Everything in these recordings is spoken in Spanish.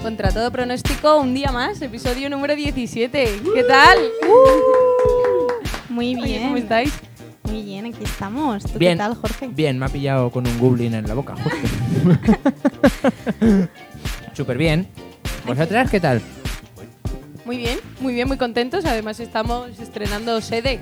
Contra todo pronóstico, un día más, episodio número 17. ¿Qué tal? Muy Oye, bien. ¿Cómo estáis? Estamos. ¿Tú Bien. qué tal, Jorge? Bien, me ha pillado con un goblin en la boca, justo. Súper bien. ¿Vosotras qué tal? Muy bien, muy bien, muy contentos. Además estamos estrenando sede,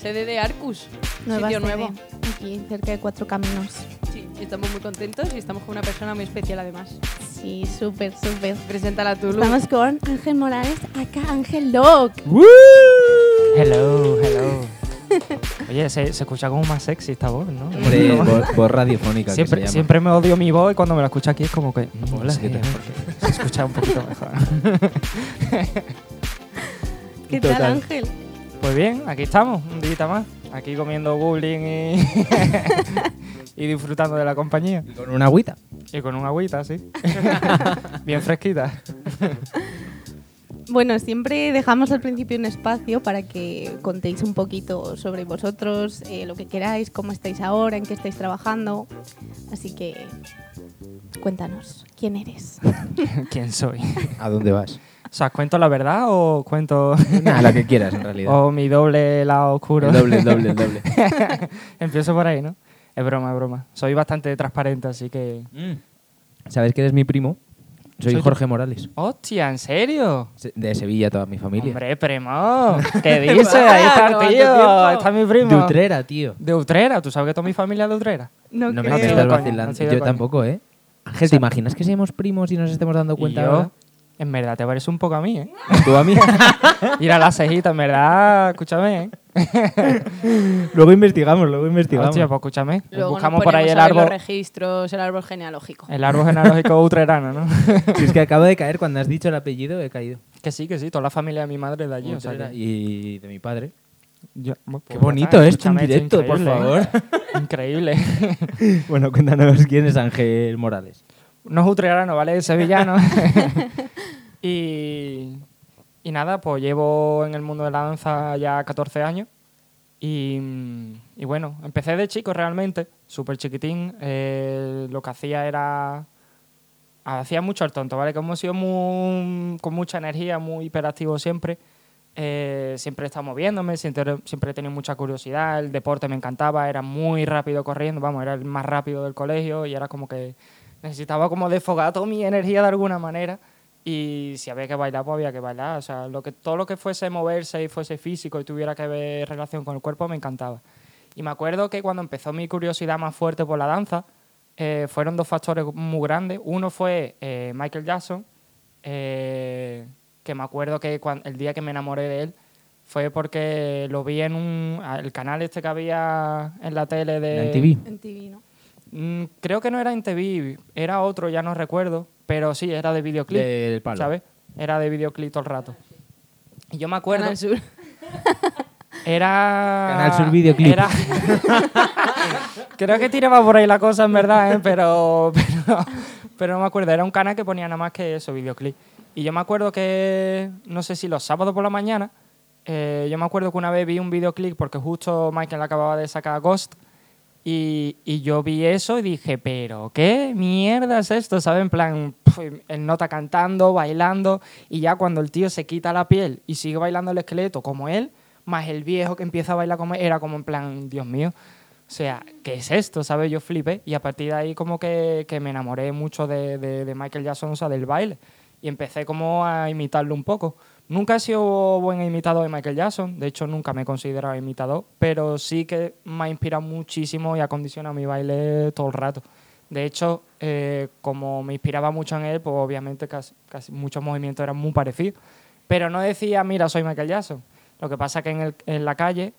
sede de Arcus, Nueva sitio sede, nuevo. Aquí, cerca de Cuatro Caminos. Sí, estamos muy contentos y estamos con una persona muy especial además. Sí, súper, súper. Preséntala tú, Lu. Estamos con Ángel Morales, acá Ángel Doc. Hello, hello. Oye, se, se escucha como más sexy esta voz, ¿no? Hombre, voz, voz radiofónica. que se siempre, llama. siempre me odio mi voz y cuando me la escucho aquí es como que. mm, Hola, no sé, ¿qué tal? porque Se escucha un poquito mejor. ¿Qué Total. tal, Ángel? Pues bien, aquí estamos, un día más. Aquí comiendo goblin y. y disfrutando de la compañía. Y Con una agüita. Y con una agüita, sí. bien fresquita. Bueno, siempre dejamos al principio un espacio para que contéis un poquito sobre vosotros, eh, lo que queráis, cómo estáis ahora, en qué estáis trabajando. Así que cuéntanos, ¿quién eres? ¿Quién soy? ¿A dónde vas? O sea, ¿cuento la verdad o cuento. Nada, la que quieras, en realidad. o mi doble lado oscuro? el doble, el doble, el doble. Empiezo por ahí, ¿no? Es broma, es broma. Soy bastante transparente, así que. ¿Sabes que eres mi primo? Soy, Soy tu- Jorge Morales. ¡Hostia, en serio! Se- De Sevilla, toda mi familia. Hombre, primo. ¿Qué dices? Ahí está el ¿Cuánto tío. Ahí está mi primo. De Utrera, tío. De Utrera. ¿Tú sabes que toda mi familia es de Utrera? No, No me creo. estoy estás vacilando. no Yo tampoco, ¿eh? Ángel, ¿te imaginas que seamos primos y nos estemos dando cuenta yo, ahora? En verdad, te parece un poco a mí, ¿eh? Tú a mí. Ir a la cejita, en verdad, escúchame, ¿eh? luego investigamos, luego investigamos. Hostia, pues escúchame. Luego Buscamos nos por ahí el ver los árbol, registros, el árbol genealógico. el árbol genealógico utrerano, ¿no? Si es que acabo de caer cuando has dicho el apellido, he caído. que sí, que sí. Toda la familia de mi madre es de allí. o sea que- Y de mi padre. yo- Qué pues, bonito esto en directo, por increíble, favor. ¿eh? Increíble. Bueno, cuéntanos quién es Ángel Morales. No es utrerano, ¿vale? Es sevillano. y, y nada, pues llevo en el mundo de la danza ya 14 años. Y, y bueno, empecé de chico realmente, súper chiquitín. Eh, lo que hacía era... Hacía mucho el tonto, ¿vale? Como he sido muy, con mucha energía, muy hiperactivo siempre. eh, siempre he estado moviéndome, siempre, siempre he tenido mucha curiosidad. El deporte me encantaba, era muy rápido corriendo, vamos, era el más rápido del colegio y era como que necesitaba como desfogar toda mi energía de alguna manera y si había que bailar, pues había que bailar. O sea, lo que, todo lo que fuese moverse y fuese físico y tuviera que ver relación con el cuerpo me encantaba. Y me acuerdo que cuando empezó mi curiosidad más fuerte por la danza, eh, fueron dos factores muy grandes. Uno fue eh, Michael Jackson, eh, que me acuerdo que cuan- el día que me enamoré de él fue porque lo vi en un, el canal este que había en la tele de... En TV. En TV, ¿no? Mm, creo que no era en TV, era otro, ya no recuerdo, pero sí, era de videoclip, Del palo. ¿sabes? Era de videoclip todo el rato. Y yo me acuerdo, Canal Sur. era... Canal Sur Videoclip. Era... creo que tiraba por ahí la cosa, en verdad, ¿eh? pero, pero, pero no me acuerdo, era un canal que ponía nada más que eso, videoclip. Y yo me acuerdo que, no sé si los sábados por la mañana, eh, yo me acuerdo que una vez vi un videoclip porque justo Michael acababa de sacar Ghost y, yo vi eso y dije, pero ¿qué mierda es esto? ¿Sabes? En plan, el nota cantando, bailando, y ya cuando el tío se quita la piel y sigue bailando el esqueleto como él, más el viejo que empieza a bailar como él, era como en plan, Dios mío. O sea, ¿qué es esto? ¿Sabes? Yo flipé y a partir de ahí como que, que me enamoré mucho de, de- de Michael Jackson, o sea, del baile. Y empecé como a imitarlo un poco. Nunca he sido buen imitador de Michael Jackson, de hecho nunca me he considerado imitador, pero sí que me ha inspirado muchísimo y ha condicionado mi baile todo el rato. De hecho, eh, como me inspiraba mucho en él, pues obviamente casi, muchos movimientos eran muy parecidos. Pero no decía, mira, soy Michael Jackson. Lo que pasa que en, el- la calle,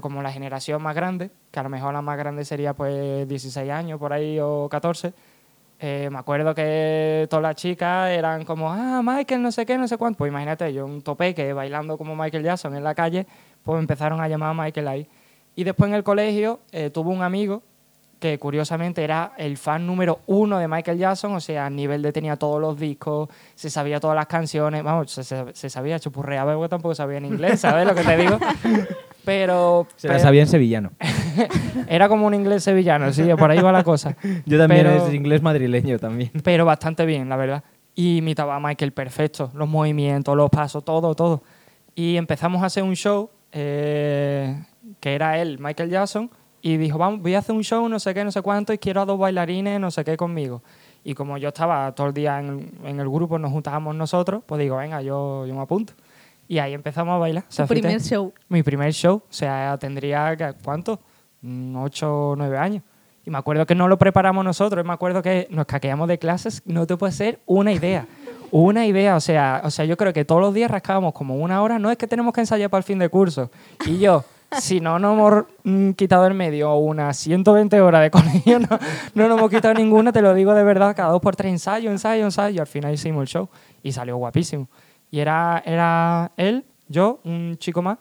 como la generación más grande, que a lo mejor la más grande sería pues 16 años por ahí o 14, eh, me acuerdo que todas las chicas eran como, ah, Michael, no sé qué, no sé cuánto. Pues imagínate, yo un topeque bailando como Michael Jackson en la calle, pues empezaron a llamar a Michael ahí. Y después en el colegio eh, tuve un amigo que curiosamente era el fan número uno de Michael Jackson, o sea, a nivel de tenía todos los discos, se sabía todas las canciones, vamos, se, se- se sabía, chupurreaba, porque tampoco sabía en inglés, ¿sabes lo que te digo? Pero, Se la pero sabía en sevillano. era como un inglés sevillano, sí, por ahí va la cosa. Yo también Pero- es inglés madrileño también. pero bastante bien, la verdad. Y imitaba a Michael perfecto, los movimientos, los pasos, todo, todo. Y empezamos a hacer un show eh, que era él, Michael Jackson, y dijo, vamos, voy a hacer un show, no sé qué, no sé cuánto, y quiero a dos bailarines, no sé qué, conmigo. Y como yo estaba todo el día en, en el grupo, nos juntábamos nosotros, pues digo, venga, yo, yo me apunto. Y ahí empezamos a bailar. Tu primer show. mi primer show, o sea, tendría, ¿qué- ¿cuánto? Mm, Ocho o nueve años. Y me acuerdo que no lo preparamos nosotros, y me acuerdo que nos caqueamos de clases, no te puede ser una idea. Una idea, o sea, o sea, yo creo que todos los días rascábamos como una hora, no es que tenemos que ensayar para el fin de curso. Y yo, si no nos hemos mm, quitado el medio unas 120 horas de colegio, no, no nos hemos quitado ninguna, te lo digo de verdad, cada dos por tres ensayo, ensayo, ensayo, y al final hicimos el show y salió guapísimo. Y era, era él, yo, un chico más,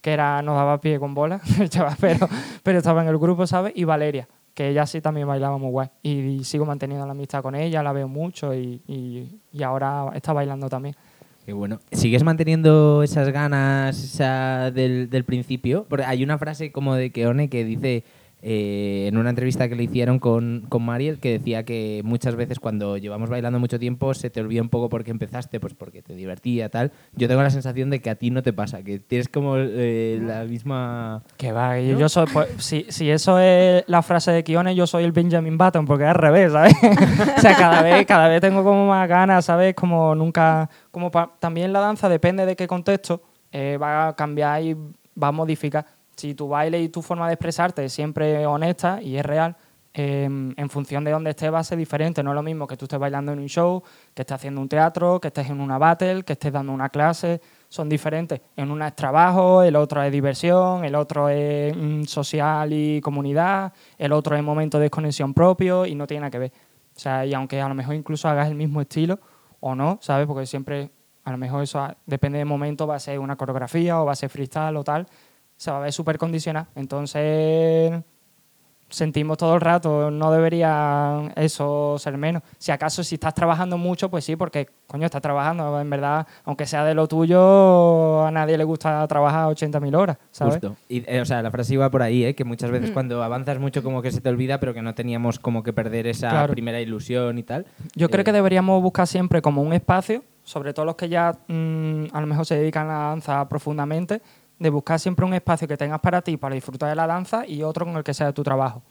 que era, nos daba pie con bola, pero, pero estaba en el grupo, ¿sabes? Y Valeria, que ella sí también bailaba muy guay. Y, y sigo manteniendo la amistad con ella, la veo mucho y, y- y ahora está bailando también. Qué bueno. ¿Sigues manteniendo esas ganas del, del principio? Porque hay una frase como de Keone que dice eh, en una entrevista que le hicieron con, con Mariel que decía que muchas veces cuando llevamos bailando mucho tiempo se te olvida un poco porque empezaste, pues porque te divertía, tal. Yo tengo la sensación de que a ti no te pasa, que tienes como eh, la misma... Que va, yo, yo soy, pues, si, si eso es la frase de Kione, yo soy el Benjamin Button, porque es al revés, ¿sabes? o sea, cada vez, cada vez tengo como más ganas, ¿sabes? Como nunca, como pa- también la danza depende de qué contexto, eh, va a cambiar y va a modificar. Si tu baile y tu forma de expresarte es siempre honesta y es real, eh, en función de dónde estés va a ser diferente. No es lo mismo que tú estés bailando en un show, que estés haciendo un teatro, que estés en una battle, que estés dando una clase. Son diferentes. En una es trabajo, el otro es diversión, el otro es mm, social y comunidad, el otro es momento de desconexión propio y no tiene nada que ver. O sea, y aunque a lo mejor incluso hagas el mismo estilo o no, ¿sabes? Porque siempre, a lo mejor eso depende del momento, va a ser una coreografía o va a ser freestyle o tal, se va a ver súper condicionado. Entonces, sentimos todo el rato, no debería eso ser menos. Si acaso si estás trabajando mucho, pues sí, porque coño, estás trabajando, en verdad, aunque sea de lo tuyo, a nadie le gusta trabajar 80.000 horas, ¿sabes? Justo. Y, eh, o sea, la frase iba por ahí, ¿eh? que muchas veces Mm. cuando avanzas mucho como que se te olvida, pero que no teníamos como que perder esa Claro. primera ilusión y tal. Yo creo Eh, que deberíamos buscar siempre como un espacio, sobre todo los que ya mm, a lo mejor se dedican a la danza profundamente, de buscar siempre un espacio que tengas para ti, para disfrutar de la danza y otro con el que sea tu trabajo.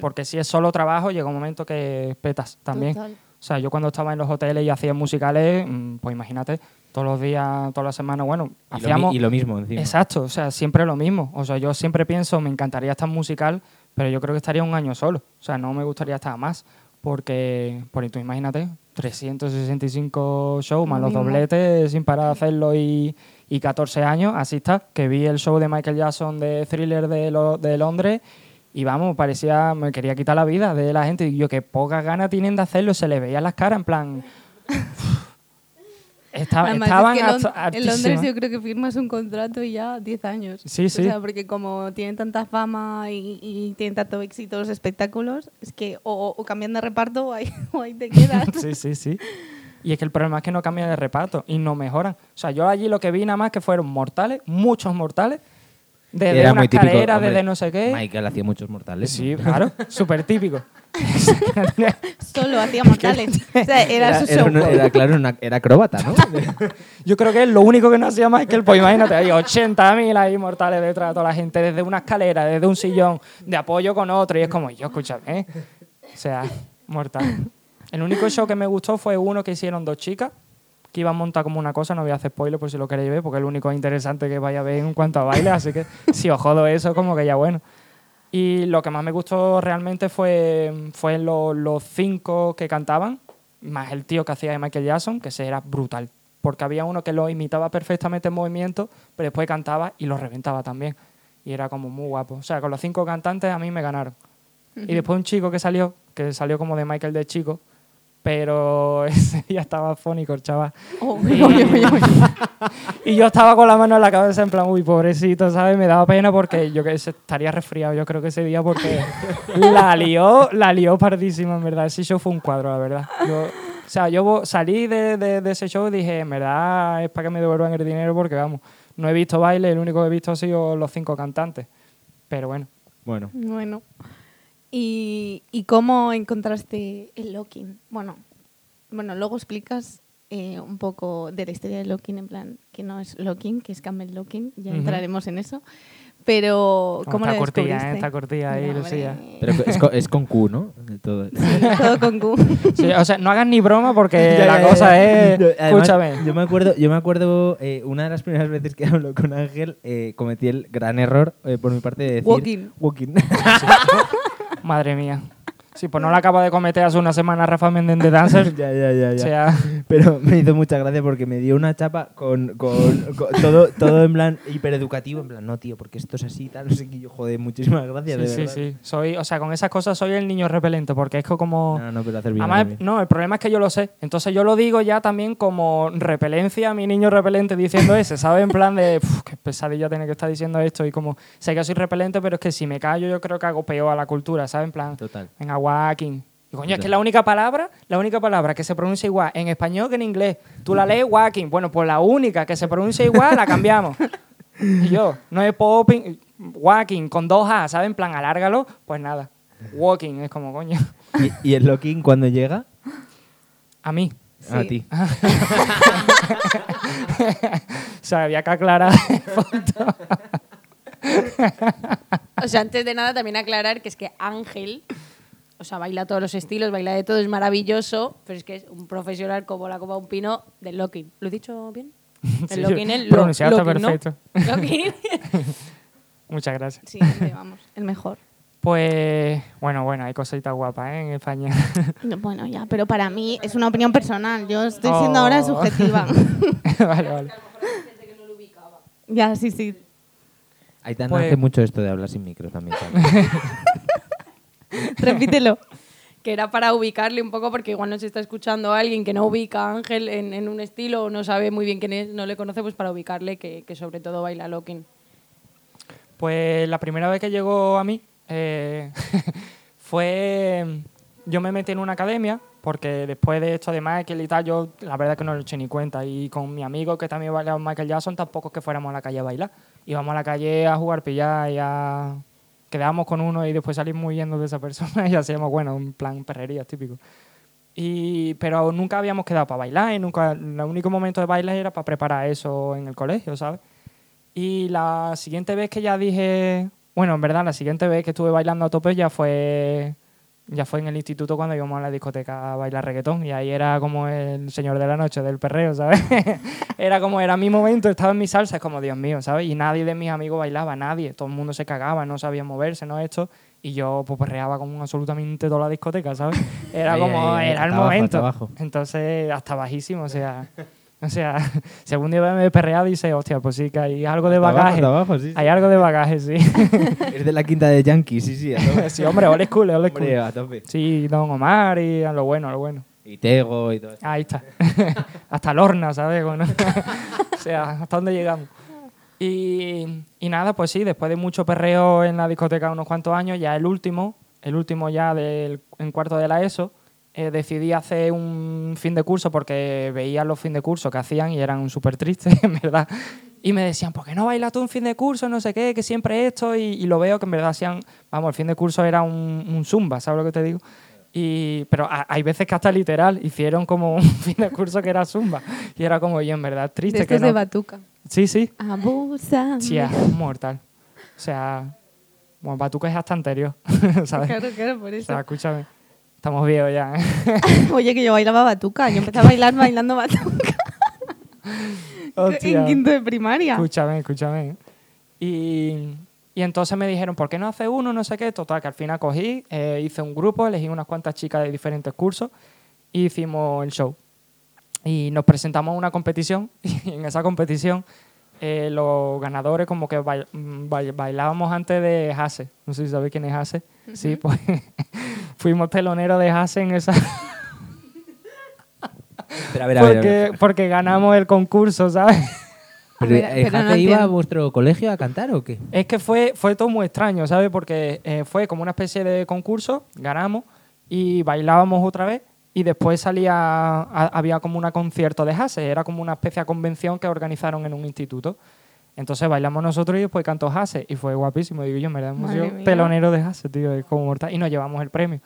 Porque si es solo trabajo, llega un momento que petas también. Total. O sea, yo cuando estaba en los hoteles y hacía musicales, mm, pues imagínate, todos los días, todas las semanas, bueno, Y lo, hacíamos... y lo mismo encima. Exacto, o sea, siempre lo mismo. O sea, yo siempre pienso, me encantaría estar musical, pero yo creo que estaría un año solo. O sea, no me gustaría estar más, porque, por tú imagínate, 365 shows más Lo los dobletes sin parar de hacerlo y, y 14 años, así está. Que vi el show de Michael Jackson de Thriller de, lo- de Londres y vamos, parecía, me quería quitar la vida de la gente. Y yo, que pocas ganas tienen de hacerlo, se le veía las caras en plan. Estaba- es estaban que Lon- en Londres yo creo que firmas un contrato y ya 10 años. Sí, sí. O sea, porque como tienen tanta fama y, y tienen tanto éxito los espectáculos, es que o, o cambian de reparto o ahí, o ahí te quedas. Sí, sí, sí. Y es que el problema es que no cambian de reparto y no mejoran. O sea, yo allí lo que vi nada más que fueron mortales, muchos mortales, desde Era una muy típico. escalera, hombre, desde no sé qué. Michael hacía muchos mortales. Sí, claro, súper típico. Solo hacía mortales. O sea, era, Era, su era show. una- era, claro, una- era acróbata, ¿no? Yo creo que es lo único que no hacía Michael, pues imagínate, hay 80.000 ahí mortales detrás de toda la gente, desde una escalera, desde un sillón, de apoyo con otro, y es como, yo, escúchame, ¿eh? o sea, mortal. El único show que me gustó fue uno que hicieron dos chicas, que iban a montar como una cosa, no voy a hacer spoiler por si lo queréis ver, porque es lo único interesante que vaya a ver en cuanto a baile, así que si os jodo eso, como que ya bueno. Y lo que más me gustó realmente fue, fue lo- los cinco que cantaban, más el tío que hacía de Michael Jackson, que ese era brutal. Porque había uno que lo imitaba perfectamente en movimiento, pero después cantaba y lo reventaba también. Y era como muy guapo. O sea, con los cinco cantantes a mí me ganaron. Y después un chico que salió, que salió como de Michael de chico, pero ese día estaba fónico el chaval. Oh, Y, y yo estaba con la mano en la cabeza en plan, uy, pobrecito, ¿sabes? Me daba pena porque yo que sé, estaría resfriado, yo creo que ese día porque la lió, la lió pardísima, en verdad. Ese show fue un cuadro, la verdad. Yo, o sea, yo salí de, de- de ese show y dije, en verdad es para que me devuelvan el dinero porque, vamos, no he visto baile, el único que he visto ha sido los cinco cantantes. Pero bueno, Bueno, Bueno. ¿Y, y cómo encontraste el locking? Bueno, bueno luego explicas eh, un poco de la historia del locking, en plan, que no es locking, que es camel locking, ya Ujú. entraremos en eso. Pero, ¿cómo está lo cortilla, descubriste? ¿eh? Está cortilla ahí, Lucía. pero es con, es con Q, ¿no? De todo. Sí, todo con Q. Sí, o sea, no hagas ni broma porque Ya, la ya, cosa ya. es... Además, Escúchame. Yo me acuerdo, yo me acuerdo eh, una de las primeras veces que hablo con Ángel, eh, cometí el gran error eh, por mi parte de decir. Walking. Walking. Madre mía. Sí, pues no la acaba de cometer hace una semana Rafa Méndez de Dancer. ya, ya, ya, O ya. sea, Pero me hizo mucha gracia porque me dio una chapa con, con- con todo, todo en plan hipereducativo, en plan, no, tío, porque esto es así y tal, no sé qué. Yo, joder, muchísimas gracias, sí, de sí, verdad. sí. Soy, o sea, con esas cosas soy el niño repelente porque es que como... No, no, pero hacer bien. Además, no, el problema es que yo lo sé. Entonces yo lo digo ya también como repelencia a mi niño repelente diciendo ese, ¿sabes? En plan de, "Uf, qué pesadilla tiene que estar diciendo esto y como, sé que soy repelente, pero es que si me callo yo creo que hago peor a la cultura, ¿sabes? En plan, Total. venga, walking. Y coño, es que la única palabra, la única palabra que se pronuncia igual en español que en inglés, tú la lees walking. Bueno, pues la única que se pronuncia igual la cambiamos. Y yo, no es popping, walking con dos A, ¿sabes? En plan, alárgalo, pues nada. Walking, es como coño. ¿Y, y el locking cuando llega? A mí. A ti. O sea, había que aclarar. O sea, antes de nada también aclarar que es que Ángel, o sea, baila todos los estilos, baila de todo, es maravilloso, pero es que es un profesional como la copa de un pino del locking. ¿Lo he dicho bien? El Sí, locking es lo- locking, ¿no? perfecto. Locking. Muchas gracias. Sí, vamos, el mejor. Pues, bueno, bueno, hay cositas guapas ¿eh? en España. No, Bueno, ya, pero para mí es una opinión personal. Yo estoy siendo ahora Oh. subjetiva. vale, vale. ya, sí, sí. Aitana Pues- hace mucho esto de hablar sin micro también. ¿sabes? Repítelo. que era para ubicarle un poco, porque igual nos está escuchando alguien que no ubica a Ángel en, en un estilo o no sabe muy bien quién es, no le conoce, pues para ubicarle que, que sobre todo baila locking. Pues la primera vez que llegó a mí eh, fue. Yo me metí en una academia, porque después de esto de Michael y tal, yo la verdad que no lo eché ni cuenta. Y con mi amigo que también bailaba Michael Jackson, tampoco es que fuéramos a la calle a bailar. Íbamos a la calle a jugar pillar y a. Quedábamos con uno y después salimos huyendo de esa persona y hacíamos, bueno, un plan perrería típico. Y, pero nunca habíamos quedado para bailar y nunca, el único momento de bailar era para preparar eso en el colegio, ¿sabes? Y la siguiente vez que ya dije, bueno, en verdad, la siguiente vez que estuve bailando a tope ya fue, ya fue en el instituto cuando íbamos a la discoteca a bailar reggaetón y ahí era como el señor de la noche del perreo, ¿sabes? era como, era mi momento, estaba en mi salsa, es como, Dios mío, ¿sabes? Y nadie de mis amigos bailaba, nadie, todo el mundo se cagaba, no sabía moverse, no esto. Y yo pues perreaba como absolutamente toda la discoteca, ¿sabes? Era como, era el momento. Entonces, hasta bajísimo, o sea... O sea, según día me he perreado, dice, hostia, pues sí, que hay algo de abajo, bagaje. abajo, sí, sí. Hay algo de bagaje, sí. Es de la quinta de Yankee, sí, sí. a tope. sí, hombre, old school, old school. Hombre, a tope. Sí, Don Omar y a lo bueno, a lo bueno. Y Tego y todo eso. Ahí está. hasta Lorna, ¿sabes? Bueno, o sea, hasta dónde llegamos. Y, y nada, pues sí, después de mucho perreo en la discoteca unos cuantos años, ya el último, el último ya del, en cuarto de la ESO, eh, decidí hacer un fin de curso porque veía los fin de curso que hacían y eran súper tristes, en verdad. Y me decían, ¿por qué no bailas tú un fin de curso? No sé qué, que siempre esto. Y, y lo veo que en verdad hacían, vamos, el fin de curso era un, un zumba, ¿sabes lo que te digo? Y, pero a- hay veces que hasta literal hicieron como un fin de curso que era zumba. Y era como, y en verdad triste De que estos de no. Batuca. Sí, sí. Abusa. Sí, es mortal. O sea, bueno, Batuca es hasta anterior, ¿sabes? Claro, claro, por O eso. sea, escúchame. Estamos viejos ya, ¿eh? Oye, que yo bailaba batuca. Yo empecé a bailar bailando batuca Hostia. en quinto de primaria. Escúchame, escúchame. Y, y entonces me dijeron, ¿por qué no hace uno? No sé qué. Total, que al final cogí, eh, hice un grupo, elegí unas cuantas chicas de diferentes cursos y hicimos el show. Y nos presentamos a una competición y en esa competición eh, los ganadores como que bail- mm, bail- bailábamos antes de Hase. No sé si sabéis quién es Hase. Sí, pues fuimos teloneros de Hase en esa... Pero a ver, a ver, a porque, ver. porque ganamos el concurso, ¿sabes? ¿Pero, eh, pero no Jace iba a vuestro colegio a cantar o qué? Es que fue, fue todo muy extraño, ¿sabes? Porque eh, fue como una especie de concurso, ganamos y bailábamos otra vez y después salía, a- había como un concierto de Hase, era como una especie de convención que organizaron en un instituto. Entonces bailamos nosotros y después cantó Hase y fue guapísimo. Digo yo, Madre sido mía. telonero de Hase, tío, es como mortal. Y nos llevamos el premio. O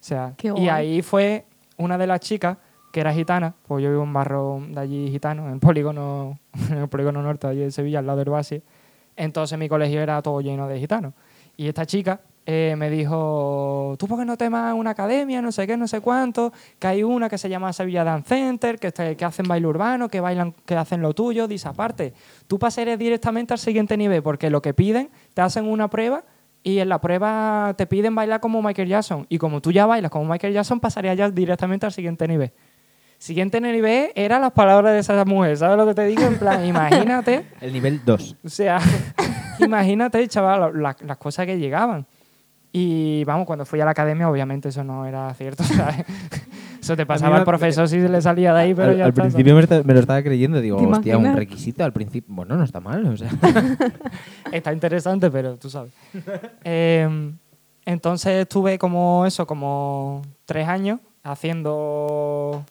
sea, Qué y ahí fue una de las chicas que era gitana, pues yo vivo en un barrio de allí gitano, en Polígono, en el Polígono Norte, allí de Sevilla, al lado del Basi. Entonces mi colegio era todo lleno de gitanos. Y esta chica eh, me dijo, ¿tú por qué no te vas a una academia, no sé qué, no sé cuánto? Que hay una que se llama Sevilla Dance Center, que, este- que hacen baile urbano, que bailan, que hacen lo tuyo. Dice, aparte, tú pasarías directamente al siguiente nivel, porque lo que piden, te hacen una prueba y en la prueba te piden bailar como Michael Jackson. Y como tú ya bailas como Michael Jackson, pasarías ya directamente al siguiente nivel. Siguiente nivel eran las palabras de esa mujer, ¿sabes lo que te digo? En plan, imagínate El nivel 2. o sea, imagínate, chaval, la- las cosas que llegaban. Y vamos, cuando fui a la academia, obviamente eso no era cierto, ¿sabes? Eso te pasaba al profesor si se le salía de ahí, pero al ya al está, principio me, lo estaba creyendo. Digo, ¿Te hostia, un requisito al principio. Bueno, no está mal. O sea. Está interesante, pero tú sabes. Eh, entonces estuve como eso, como tres años haciendo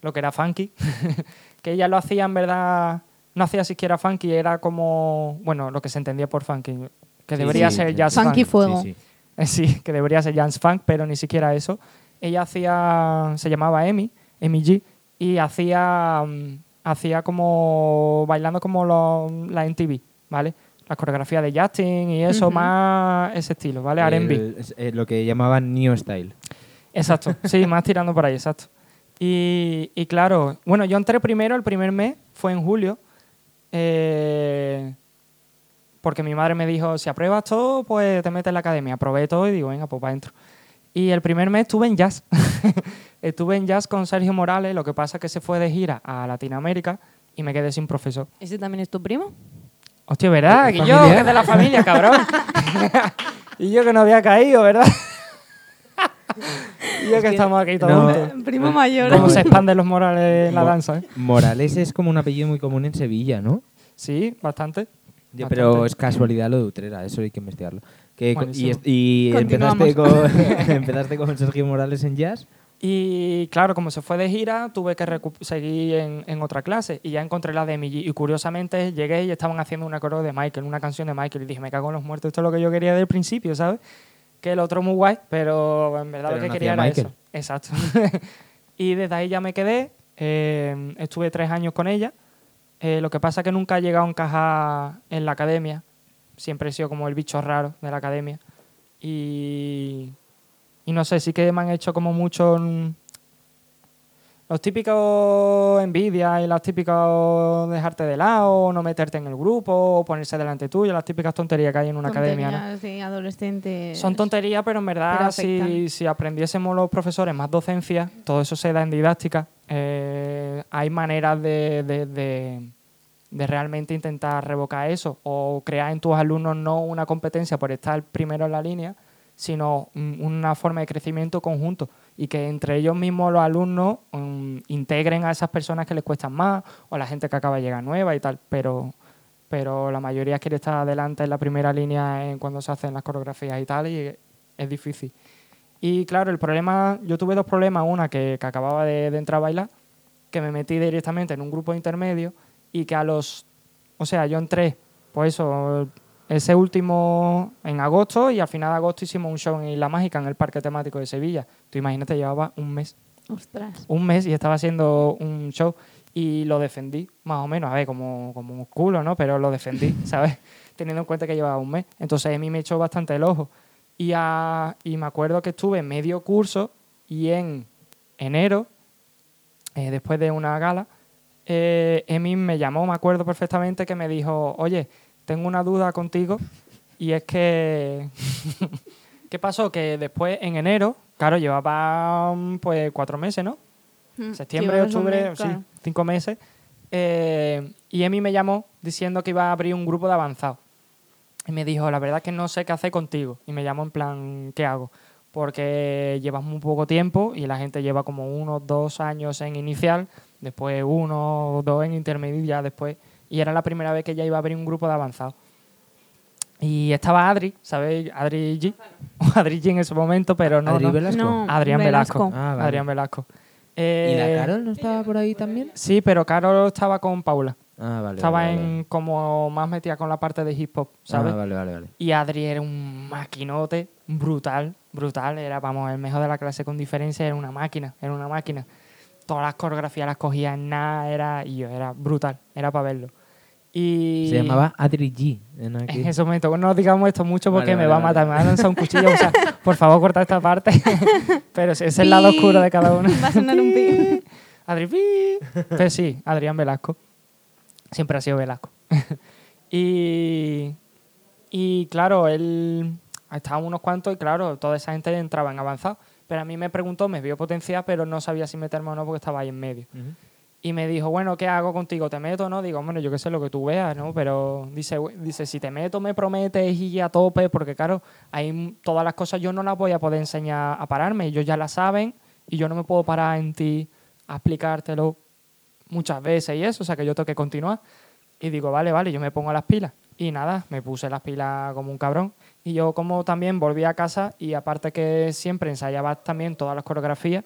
lo que era funky. que ella lo hacía en verdad, no hacía siquiera funky, era como, bueno, lo que se entendía por funky, que Sí, debería sí, ser sí. jazz Funky funk. fuego. Sí, que debería ser Jazz Funk, pero ni siquiera eso. Ella hacía, se llamaba Emi, Emi G, y hacía, mm, hacía como, bailando como lo- la MTV, ¿vale? La coreografía de Justin y eso, más ese estilo, ¿vale? R&B. Eh, lo que llamaban New Style. Exacto, sí, más tirando por ahí, exacto. Y, y claro, bueno, yo entré primero, el primer mes fue en julio, eh, porque mi madre me dijo, si apruebas todo, pues te metes en la academia. Aprobé todo y digo, venga, pues para adentro. Y el primer mes estuve en jazz. estuve en jazz con Sergio Morales, lo que pasa es que se fue de gira a Latinoamérica y me quedé sin profesor. ¿Ese también es tu primo? Hostia, ¿verdad? ¿Es Que yo, que es de la familia, cabrón. y yo que no había caído, ¿verdad? y yo que, estamos aquí todos no, juntos. Primo mayor. Cómo se expanden los morales en la danza, ¿eh? Morales es como un apellido muy común en Sevilla, ¿no? Sí, bastante. Pero es casualidad lo de Utrera, eso hay que investigarlo. Que, co- y y empezaste con, empezaste con Sergio Morales en jazz. Y claro, como se fue de gira, tuve que seguir en, en otra clase y ya encontré la de Emily. Y curiosamente llegué y estaban haciendo una coro de Michael, una canción de Michael. Y dije, me cago en los muertos, esto es lo que yo quería desde el principio, ¿sabes? Que el otro muy guay, pero en verdad Pero lo que no quería era Michael. eso. Exacto. y desde ahí ya me quedé. eh, estuve tres años con ella. Eh, lo que pasa es que nunca he llegado a encajar en la academia. Siempre he sido como el bicho raro de la academia. Y, y no sé, sí que me han hecho como mucho... Los típicos envidias y las típicas dejarte de lado, no meterte en el grupo, ponerse delante tuyo, las típicas tonterías que hay en una academia. ¿no? Adolescentes. Son tonterías, pero en Pero verdad, si, si aprendiésemos los profesores más docencia, todo eso se da en didáctica, eh, hay maneras de, de- de- de realmente intentar revocar eso o crear en tus alumnos no una competencia por estar primero en la línea, sino una forma de crecimiento conjunto y que entre ellos mismos los alumnos mm, integren a esas personas que les cuestan más o la gente que acaba de llegar nueva y tal, pero pero la mayoría quiere estar adelante en la primera línea en cuando se hacen las coreografías y tal, y es difícil. Y claro, el problema, yo tuve dos problemas, una que, que acababa de, de entrar a bailar, que me metí directamente en un grupo intermedio y que a los, o sea, yo entré, pues eso, ese último en agosto y al final de agosto hicimos un show en Isla Mágica, en el Parque Temático de Sevilla. Tú imagínate, llevaba un mes Ostras. un mes y estaba haciendo un show y lo defendí, más o menos, a ver, como, como un culo, ¿no? Pero lo defendí, ¿sabes? Teniendo en cuenta que llevaba un mes. Entonces a mí me echó bastante el ojo. Y, a- y me acuerdo que estuve medio curso y en enero, eh, después de una gala, eh, Emi me llamó, me acuerdo perfectamente, que me dijo, oye, tengo una duda contigo y es que... ¿Qué pasó? Que después, en enero, claro, llevaba mm, pues cuatro meses, ¿no? Mm, septiembre, octubre, mes, sí, cinco meses. Eh, y Emi me llamó diciendo que iba a abrir un grupo de avanzados. Y me dijo, la verdad que no sé qué hacer contigo. Y me llamó en plan, ¿qué hago? Porque llevas muy poco tiempo y la gente lleva como unos dos años en inicial después uno o dos en intermedio y ya después. Y era la primera vez que ya iba a abrir un grupo de avanzados. Y estaba Adri, ¿sabéis? Adri G. O Adri G en ese momento, pero no. Adri no. Velasco. No, Adrián Velasco. Ah, vale. Adrián Velasco. ¿Y Eh, la Carol no estaba por ahí también? Sí, pero Carol estaba con Paula. Ah, vale. estaba vale, en vale. como más metida con la parte de hip hop, ¿sabes? Ah, vale, vale, vale. Y Adri era un maquinote brutal, brutal. Era, vamos, el mejor de la clase con diferencia. Era una máquina, era una máquina. Todas las coreografías las cogía en nada, era, y yo, era brutal, era para verlo. Y Se llamaba Adri G. en en ese momento, no digamos esto mucho porque Vale, me vale, va a matar, vale. me va a lanzar un cuchillo. o sea, por favor, corta esta parte. Pero ese es el lado oscuro de cada uno. Va a sonar un pi. Adri, pi. Pero sí, Adrián Velasco. Siempre ha sido Velasco. y, y claro, él estaban unos cuantos y claro, toda esa gente entraba en avanzado. Pero a mí me preguntó, me vio potencial, pero no sabía si meterme o no porque estaba ahí en medio. Ujú. Y me dijo, bueno, ¿qué hago contigo? ¿Te meto no? Digo, bueno, yo qué sé lo que tú veas, ¿no? Pero dice, dice si te meto, me prometes y a tope, porque claro, m- todas las cosas yo no las voy a poder enseñar a pararme. Ellos ya las saben y yo no me puedo parar en ti a explicártelo muchas veces y eso, o sea que yo tengo que continuar. Y digo, vale, vale, yo me pongo las pilas. Y nada, me puse las pilas como un cabrón. Y yo como también volví a casa y aparte que siempre ensayaba también todas las coreografías,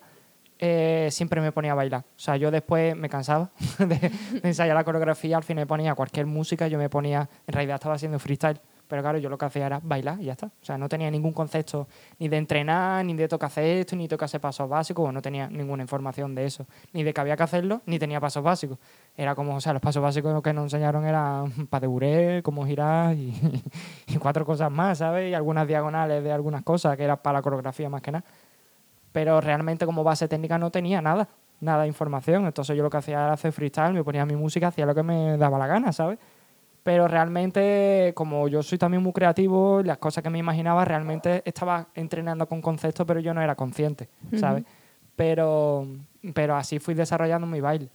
eh, siempre me ponía a bailar. O sea, yo después me cansaba de, ensayar la coreografía, al final me ponía cualquier música, yo me ponía, en realidad estaba haciendo freestyle, pero claro, yo lo que hacía era bailar y ya está. O sea, no tenía ningún concepto ni de entrenar, ni de tocar hacer esto, ni tocar hacer pasos básicos, no tenía ninguna información de eso. Ni de que había que hacerlo, ni tenía pasos básicos. Era como, o sea, los pasos básicos que nos enseñaron eran pas de buré, cómo girar y, y cuatro cosas más, ¿sabes? Y algunas diagonales de algunas cosas que era para la coreografía más que nada pero realmente como base técnica no tenía nada, nada de información. Entonces yo lo que hacía era hacer freestyle, me ponía mi música, hacía lo que me daba la gana, ¿sabes? Pero realmente, como yo soy también muy creativo, las cosas que me imaginaba, realmente estaba entrenando con conceptos, pero yo no era consciente, ¿sabes? pero, pero así fui desarrollando mi baile.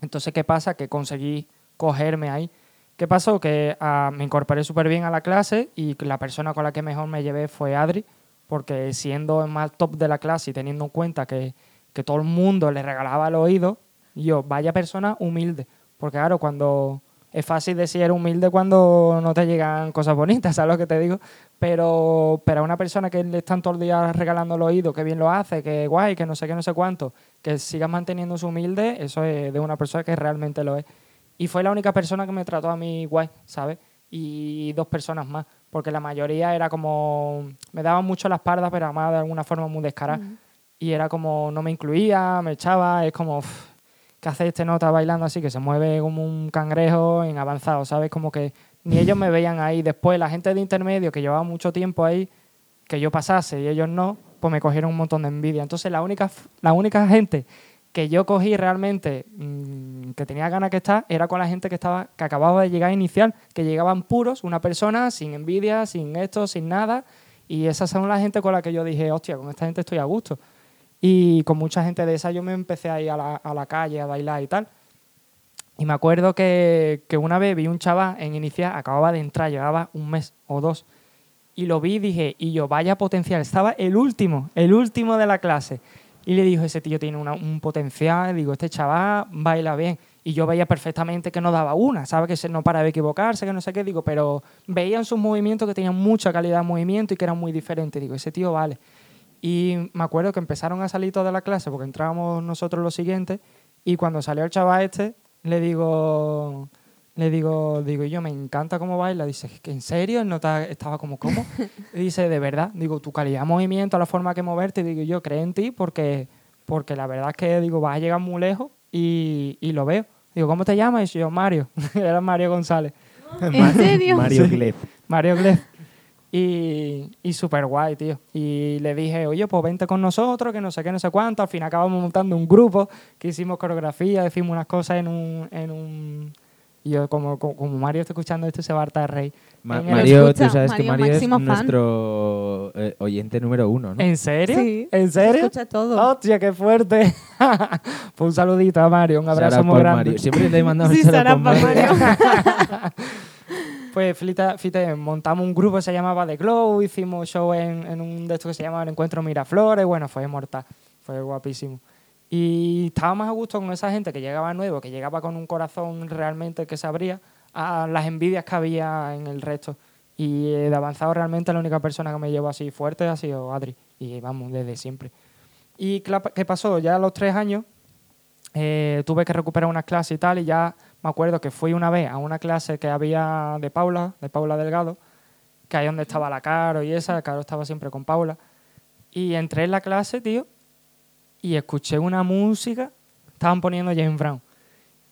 Entonces, ¿qué pasa? Que conseguí cogerme ahí. ¿Qué pasó? Que ah, me incorporé súper bien a la clase y la persona con la que mejor me llevé fue Adri, porque siendo el más top de la clase y teniendo en cuenta que, que todo el mundo le regalaba el oído, yo, vaya persona humilde. Porque claro, cuando es fácil decir humilde cuando no te llegan cosas bonitas, ¿sabes lo que te digo? Pero, pero a una persona que le están todo el día regalando el oído, que bien lo hace, que guay, que no sé qué, no sé cuánto, que siga manteniéndose humilde, eso es de una persona que realmente lo es. Y fue la única persona que me trató a mí guay, ¿sabes? Y dos personas más, porque la mayoría era como, me daban mucho la espalda, pero además de alguna forma muy descarada. Y era como, no me incluía, me echaba, es como, "Uf, ¿qué hace este nota bailando así? Que se mueve como un cangrejo en avanzado, ¿sabes? Como que ni ellos me veían ahí. Después, la gente de intermedio que llevaba mucho tiempo ahí, que yo pasase y ellos no, pues me cogieron un montón de envidia. Entonces, la única, la única gente que yo cogí realmente mm, que tenía ganas que estar era con la gente que estaba que acababa de llegar inicial, que llegaban puros, una persona sin envidia, sin esto, sin nada, y esas son la gente con la que yo dije, hostia, con esta gente estoy a gusto. Y con mucha gente de esa yo me empecé a ir a la, a la calle a bailar y tal. Y me acuerdo que, que una vez vi un chaval en inicial, acababa de entrar, llevaba un mes o dos, y lo vi y dije, y yo, vaya potencial, estaba el último, el último de la clase. Y le dijo, ese tío tiene una- un potencial, digo, este chaval baila bien. Y yo veía perfectamente que no daba una, ¿sabes? Que no para de equivocarse, que no sé qué, digo, pero veía en sus movimientos que tenían mucha calidad de movimiento y que eran muy diferentes. Digo, ese tío vale. Y me acuerdo que empezaron a salir toda la clase porque entrábamos nosotros los siguientes y cuando salió el chaval este, le digo, le digo, digo, yo me encanta cómo baila. Dice, ¿que en serio? No ta- estaba como, ¿cómo? Y dice, de verdad, digo, tu calidad de movimiento, la forma que moverte, digo, yo creo en ti porque, porque la verdad es que, digo, vas a llegar muy lejos y, y lo veo. Digo, ¿cómo te llamas? Y yo, Mario. Era Mario González. ¿En serio? Mario Sí. Gleb. Mario Gleb. Y, y súper guay, tío. Y le dije, oye, pues vente con nosotros, que no sé qué, no sé cuánto. Al fin acabamos montando un grupo, que hicimos coreografía, decimos unas cosas en un... En un y yo, como, como, como Mario está escuchando esto, se va a hartar. Ma- el- Mario, escucha, tú sabes que Mario, es fan. nuestro eh, oyente número uno, ¿no? ¿En serio? Sí. ¿En Se serio? escucha todo. Hostia, qué fuerte. pues un saludito a Mario, un abrazo Sara muy grande. Mario. Siempre le mandamos Sí, Sara Sara por por Mario. Pues flita, fíjate, montamos un grupo que se llamaba The Glow, hicimos show en, en un de estos que se llamaba el Encuentro Miraflores, bueno, fue mortal, fue guapísimo. Y estaba más a gusto con esa gente que llegaba nuevo, que llegaba con un corazón realmente que se abría, a las envidias que había en el resto. Y eh, de avanzado realmente la única persona que me llevó así fuerte ha sido Adri. Y vamos, desde siempre. ¿Y qué pasó? Ya a los tres años eh, tuve que recuperar unas clases y tal, y ya me acuerdo que fui una vez a una clase que había de Paula, de Paula Delgado, que ahí donde estaba la Caro y esa, Caro estaba siempre con Paula. Y entré en la clase, tío, y escuché una música, estaban poniendo James Brown.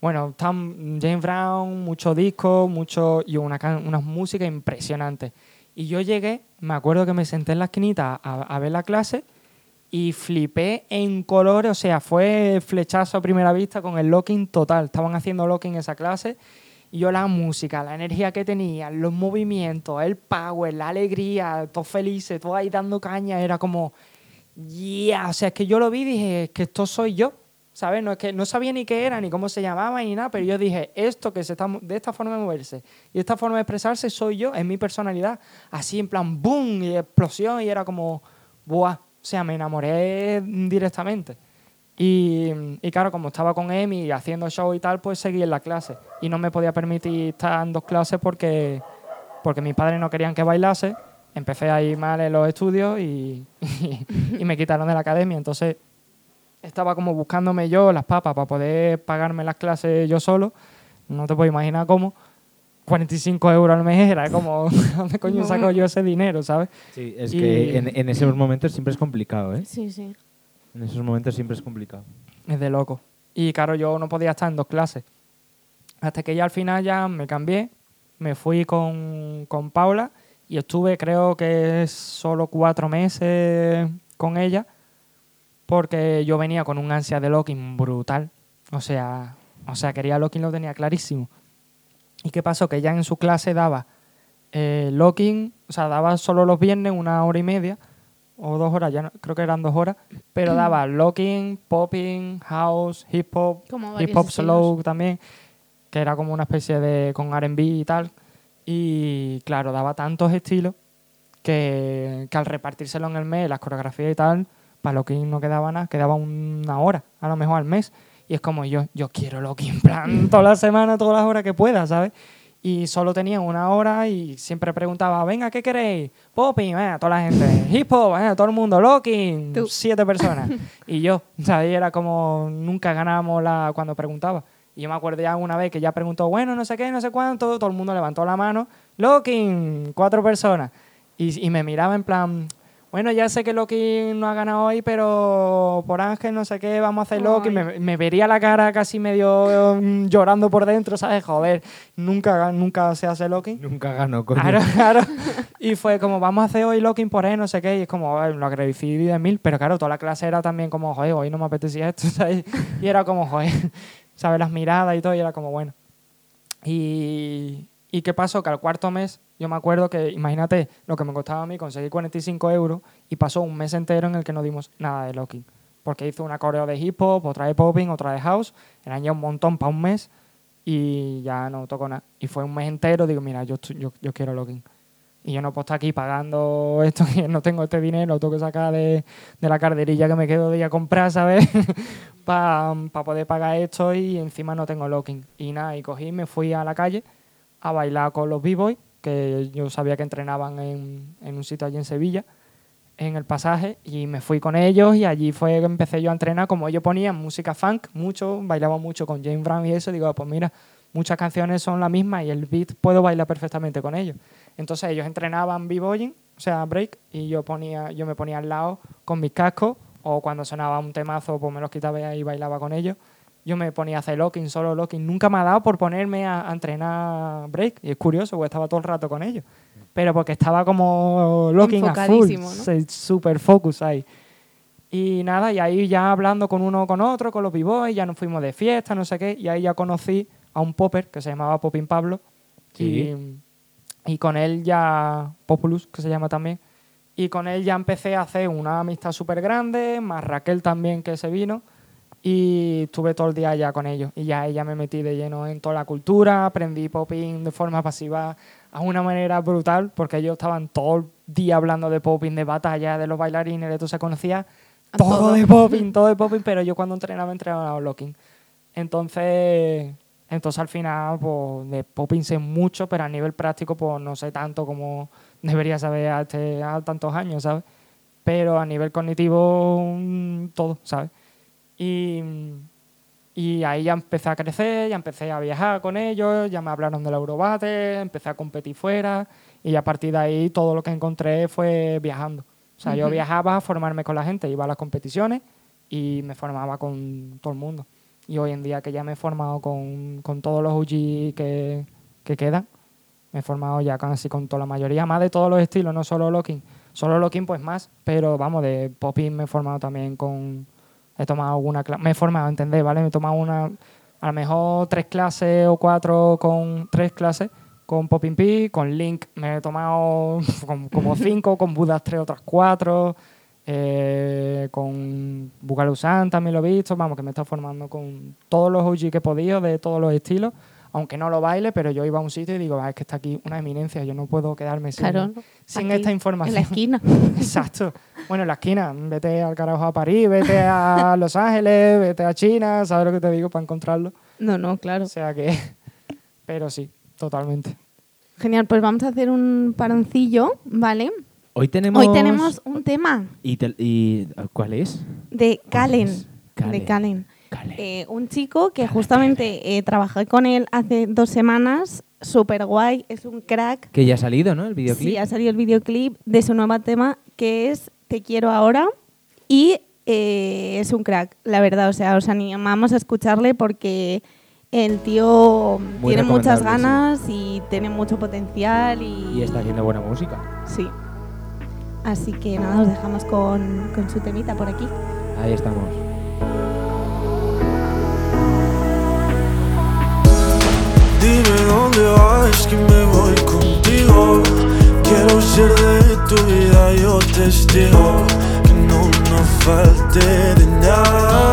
Bueno, estaban James Brown, muchos discos, mucho, y una, unas músicas impresionantes. Y yo llegué, me acuerdo que me senté en la esquinita a, ver la clase y flipé en colores, o sea, fue flechazo a primera vista con el locking total. Estaban haciendo locking esa clase y yo la música, la energía que tenían, los movimientos, el power, la alegría, todos felices, todos ahí dando caña, era como, yeah, o sea, es que yo lo vi y dije, es que esto soy yo, ¿sabes? No, es que no sabía ni qué era, ni cómo se llamaba, ni nada, pero yo dije, esto que se está, de esta forma de moverse y esta forma de expresarse soy yo, es mi personalidad. Así en plan, boom, y explosión, y era como, buah, o sea, me enamoré directamente. Y, y claro, como estaba con Emi haciendo show y tal, pues seguí en la clase. Y no me podía permitir estar en dos clases porque, porque mis padres no querían que bailase. Empecé a ir mal en los estudios y, y me quitaron de la academia. Entonces estaba como buscándome yo las papas para poder pagarme las clases yo solo. No te puedo imaginar cómo. 45 euros al mes era como, ¿dónde coño saco yo ese dinero, sabes? Sí, es Y- que en, en esos momentos siempre es complicado, ¿eh? Sí, sí. En esos momentos siempre es complicado. Es de loco. Y claro, yo no podía estar en dos clases. Hasta que ya al final ya me cambié, me fui con, con Paula y estuve creo que solo cuatro meses con ella porque yo venía con un ansia de locking brutal. O sea, o sea, quería locking, lo tenía clarísimo. ¿Y qué pasó? Que ya en su clase daba eh, locking, o sea, daba solo los viernes una hora y media o dos horas, ya no- creo que eran dos horas, pero daba locking, popping, house, hip hop, hip hop estilos. slow también, que era como una especie de con R&B y tal. Y claro, daba tantos estilos que, que al repartírselo en el mes, las coreografías y tal, para locking no quedaba nada, quedaba una hora, a lo mejor al mes. Y es como yo, yo quiero en plan, toda la semana, todas las horas que pueda, ¿sabes? Y solo tenía una hora y siempre preguntaba, venga, ¿qué queréis? Popping, venga, toda la gente. Hip hop, venga, todo el mundo. Tú. siete personas. y yo, ¿sabes? Y era como, nunca ganábamos la, cuando preguntaba. Y yo me acuerdo ya una vez que ya preguntó, bueno, no sé qué, no sé cuánto, todo el mundo levantó la mano. Locking, cuatro personas. Y, y me miraba en plan, bueno, ya sé que Loki no ha ganado hoy, pero por Ángel no sé qué, vamos a hacer Loki. Me, me vería la cara casi medio mm, llorando por dentro, ¿sabes? Joder, nunca, nunca se hace Loki. Nunca ganó, coño. Claro, claro. Y fue como, vamos a hacer hoy Locking por él, no sé qué. Y es como, "Ay, lo agradecí de mil. Pero claro, toda la clase era también como, joder, hoy no me apetecía esto, ¿sabes? Y era como, joder, ¿sabes? Las miradas y todo. Y era como, bueno. Y, ¿y qué pasó? Que al cuarto mes, yo me acuerdo que, imagínate, lo que me costaba a mí conseguir 45 euros. Y pasó un mes entero en el que no dimos nada de Locking. Porque hizo una coreo de hip hop, otra de popping, otra de house. Eran ya un montón para un mes. Y ya no tocó nada. Y fue un mes entero, digo, mira, yo, yo, yo quiero Locking. Y yo no puedo estar aquí pagando esto, que no tengo este dinero, tengo que sacar de, de la carderilla que me quedo de a comprar, ¿sabes? Para poder pagar esto y encima no tengo locking. Y nada, y cogí me fui a la calle a bailar con los b-boys, que yo sabía que entrenaban en, en un sitio allí en Sevilla, en el pasaje, y me fui con ellos y allí fue que empecé yo a entrenar, como ellos ponían música funk, mucho, bailaba mucho con James Brown y eso, digo, "Ah, pues mira, muchas canciones son las mismas y el beat puedo bailar perfectamente con ellos. Entonces ellos entrenaban b-boying, o sea, break, y yo, ponía, yo me ponía al lado con mis cascos, o cuando sonaba un temazo, pues me los quitaba y bailaba con ellos. Yo me ponía a hacer locking, solo locking. Nunca me ha dado por ponerme a, a entrenar break, y es curioso, porque estaba todo el rato con ellos. Pero porque estaba como locking a full, super focus ahí. Y nada, y ahí ya hablando con uno con otro, con los b-boys, ya nos fuimos de fiesta, no sé qué, y ahí ya conocí a un popper que se llamaba Popin Pablo. Sí. Y, y con él ya, Populus, que se llama también, y con él ya empecé a hacer una amistad súper grande, más Raquel también que se vino, y estuve todo el día ya con ellos. Y ya, ya me metí de lleno en toda la cultura, aprendí popping de forma pasiva a una manera brutal, porque ellos estaban todo el día hablando de popping, de batalla, de los bailarines, de todo, se conocía A todo, todo. de popping, todo de popping, pero yo cuando entrenaba entrenaba locking. Entonces, entonces al final, pues de popping sé mucho, pero a nivel práctico, pues no sé tanto como debería saber a, este- a tantos años, ¿sabes? Pero a nivel cognitivo, todo, ¿sabes? Y, y ahí ya empecé a crecer, ya empecé a viajar con ellos, ya me hablaron del Eurobate, empecé a competir fuera y a partir de ahí todo lo que encontré fue viajando. O sea, yo Ujú. viajaba a formarme con la gente, iba a las competiciones y me formaba con todo el mundo. Y hoy en día que ya me he formado con, con todos los UG que, que quedan, me he formado ya casi con toda la mayoría, más de todos los estilos, no solo locking. Solo locking pues más, pero vamos, de popping me he formado también con... He tomado alguna clase, me he formado, ¿entendés? ¿Vale? Me he tomado una, a lo mejor tres clases o cuatro con tres clases con Popping P, con Link me he tomado como, como cinco, con Budas tres otras cuatro, eh, con Bugalusan también lo he visto, vamos, que me he estado formando con todos los OG que he podido, de todos los estilos, aunque no lo baile, pero yo iba a un sitio y digo, "Ah, es que está aquí una eminencia, yo no puedo quedarme sin, Claro. sin aquí, esta información. En la esquina. Exacto. Bueno, en la esquina, vete al carajo a París, vete a Los Ángeles, vete a China, ¿sabes lo que te digo? Para encontrarlo. No, no, claro. O sea que... Pero sí, totalmente. Genial, pues vamos a hacer un paroncillo, ¿vale? Hoy tenemos... Hoy tenemos un tema ¿Y, te- y- ¿Cuál es? de Calen. es? De Calen. Calen. Cale. Eh, un chico que justamente eh, trabajé con él hace dos semanas, súper guay, es un crack. Que ya ha salido, ¿no? El videoclip. Sí, ha salido el videoclip de su nuevo tema que es Te quiero ahora y eh, es un crack, la verdad. O sea, os animamos a escucharle porque el tío Muy tiene muchas ganas y tiene mucho potencial y, Y está haciendo buena música. Sí. Así que nada, os dejamos con, con su temita por aquí. Ahí estamos. Dime dónde vas, que me voy contigo. Quiero ser de tu vida, yo testigo. Que no nos falte de nada.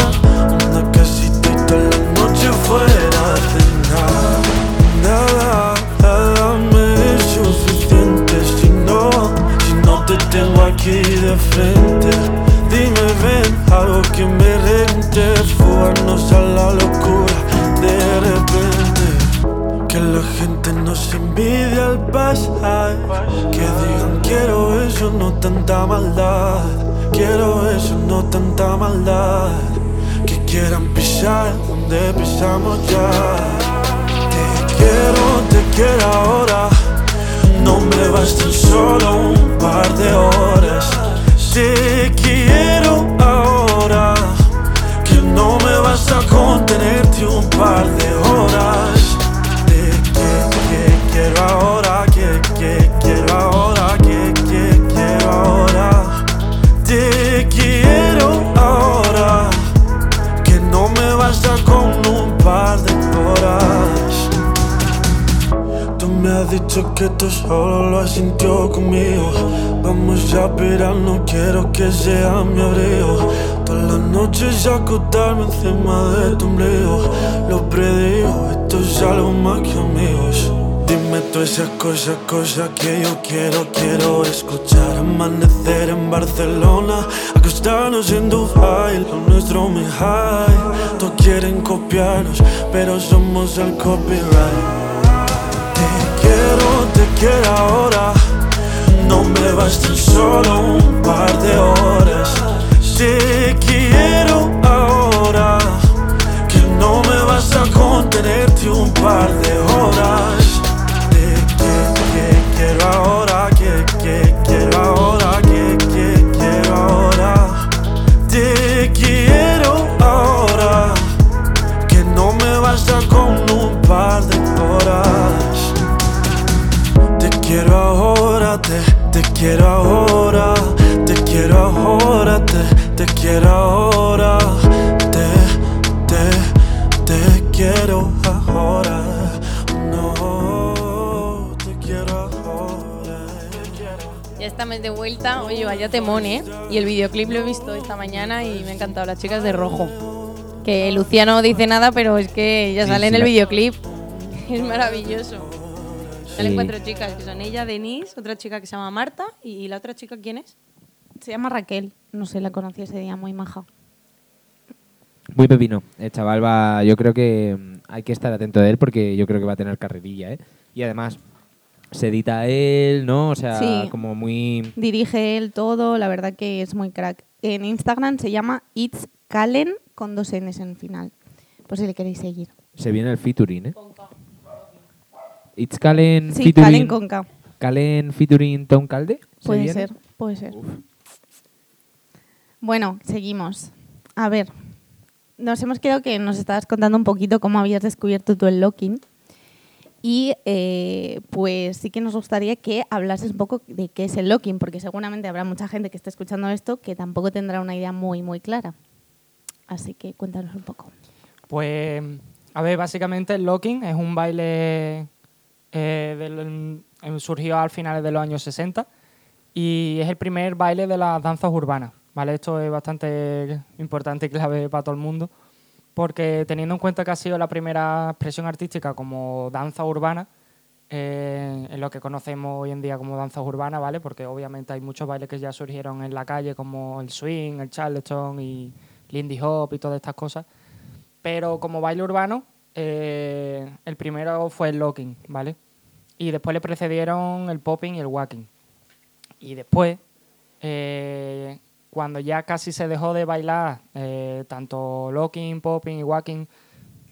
Una casita y toda la noche fuera de nada. Nada, nada tengo aquí de frente. Dime, ven, algo que me rente. Fugarnos a la locura de repente. Que la gente nos envidia al pasar Que digan quiero eso, no tanta maldad Quiero eso, no tanta maldad Que quieran pisar donde pisamos ya Te quiero, te quiero ahora No me bastan solo un par de horas. Te quiero ahora que no me basta con tenerte un par de horas. Te que, que quiero ahora, que, que quiero ahora, dicho que tú solo lo has sintió conmigo. Vamos a no quiero que sea mi abrigo. Todas las noches acostarme encima de tu ombligo. Lo predigo, esto es algo más que amigos. Dime todas esas cosas, cosas que yo quiero, quiero escuchar. Amanecer en Barcelona, acostarnos en Dubai, lo nuestro me high. Todos quieren copiarnos, pero somos el copyright. Quiero ahora. No me bastan solo un par de horas. Te quiero ahora. Que no me basta con tenerte un par de horas. Te que quiero ahora, que, que quiero ahora, que, que quiero ahora. Te quiero ahora que no me basta con un par de horas. Te quiero ahora, te, te quiero ahora, te quiero ahora, te, te quiero ahora, te, te, te quiero ahora. No, te quiero ahora. Ya estamos de vuelta. Oye, vaya temón, ¿eh? Y el videoclip lo he visto esta mañana y me ha encantado. Las chicas de rojo. Que Luciano no dice nada, pero es que ya Sí, sale en el videoclip. Es maravilloso. Salen Sí. cuatro chicas, que son ella, Denise, otra chica que se llama Marta y la otra chica, ¿quién es? Se llama Raquel. No sé, la conocí ese día, muy maja. Muy pepino. El chaval va, yo creo que mm, hay que estar atento de él porque yo creo que va a tener carrerilla, ¿eh? Y además, se edita él, ¿no? O sea, Sí. como muy... Dirige él todo, la verdad que es muy crack. En Instagram se llama It's Calen con dos N's en el final. Por si le queréis seguir. Se viene el featuring, ¿eh? It's Calen Sí, featuring... Calen con K. Calen featuring Tom Calde. ¿Se Puede viene? ser, puede ser. Bueno, seguimos. A ver, nos hemos quedado que nos estabas contando un poquito cómo habías descubierto tú el locking. Y eh, pues sí que nos gustaría que hablases un poco de qué es el locking, porque seguramente habrá mucha gente que esté escuchando esto que tampoco tendrá una idea muy, muy clara. Así que cuéntanos un poco. Pues, a ver, básicamente el locking es un baile eh, surgió al finales de los años 60 y es el primer baile de las danzas urbanas. ¿vale? Esto es bastante importante y clave para todo el mundo porque teniendo en cuenta que ha sido la primera expresión artística como danza urbana, eh, en lo que conocemos hoy en día como danza urbana, ¿vale? Porque obviamente hay muchos bailes que ya surgieron en la calle como el swing, el charleston y lindy hop y todas estas cosas. Pero como baile urbano, eh, el primero fue el locking, ¿vale? Y después le precedieron el popping y el walking. Y después, eh, cuando ya casi se dejó de bailar eh, tanto locking, popping y walking,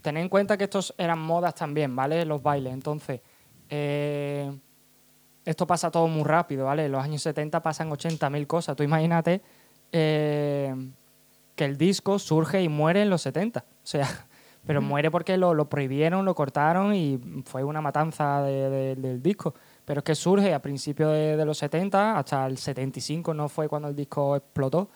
tened en cuenta que estos eran modas también, ¿vale? Los bailes. Entonces, eh, esto pasa todo muy rápido, ¿vale? En los años 70 pasan 80.000 cosas. Tú imagínate que el disco surge y muere en los 70. O sea, pero muere porque lo, lo prohibieron, lo cortaron y fue una matanza de- de- del disco. Pero es que surge a principios de, de los 70, hasta el 75 no fue cuando el disco explotó.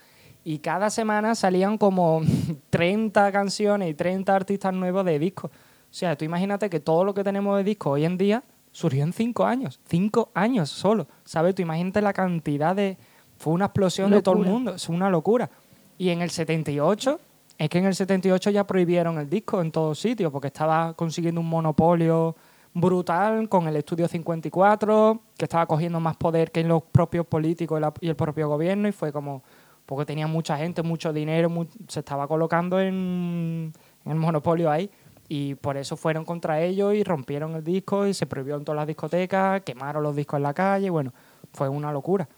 Y cada semana salían como 30 canciones y 30 artistas nuevos de discos. O sea, tú imagínate que todo lo que tenemos de disco hoy en día surgió en 5 años. 5 años solo. ¿Sabes? Tú imagínate la cantidad de... Fue una explosión de todo el Locura. mundo. Es una locura. Y en el 78, es que en el 78 ya prohibieron el disco en todos sitios porque estaba consiguiendo un monopolio brutal con el Estudio 54, que estaba cogiendo más poder que los propios políticos y el propio gobierno y fue como, porque tenía mucha gente, mucho dinero, se estaba colocando en, en el monopolio ahí y por eso fueron contra ellos y rompieron el disco y se prohibió en todas las discotecas, quemaron los discos en la calle, y bueno, fue una locura.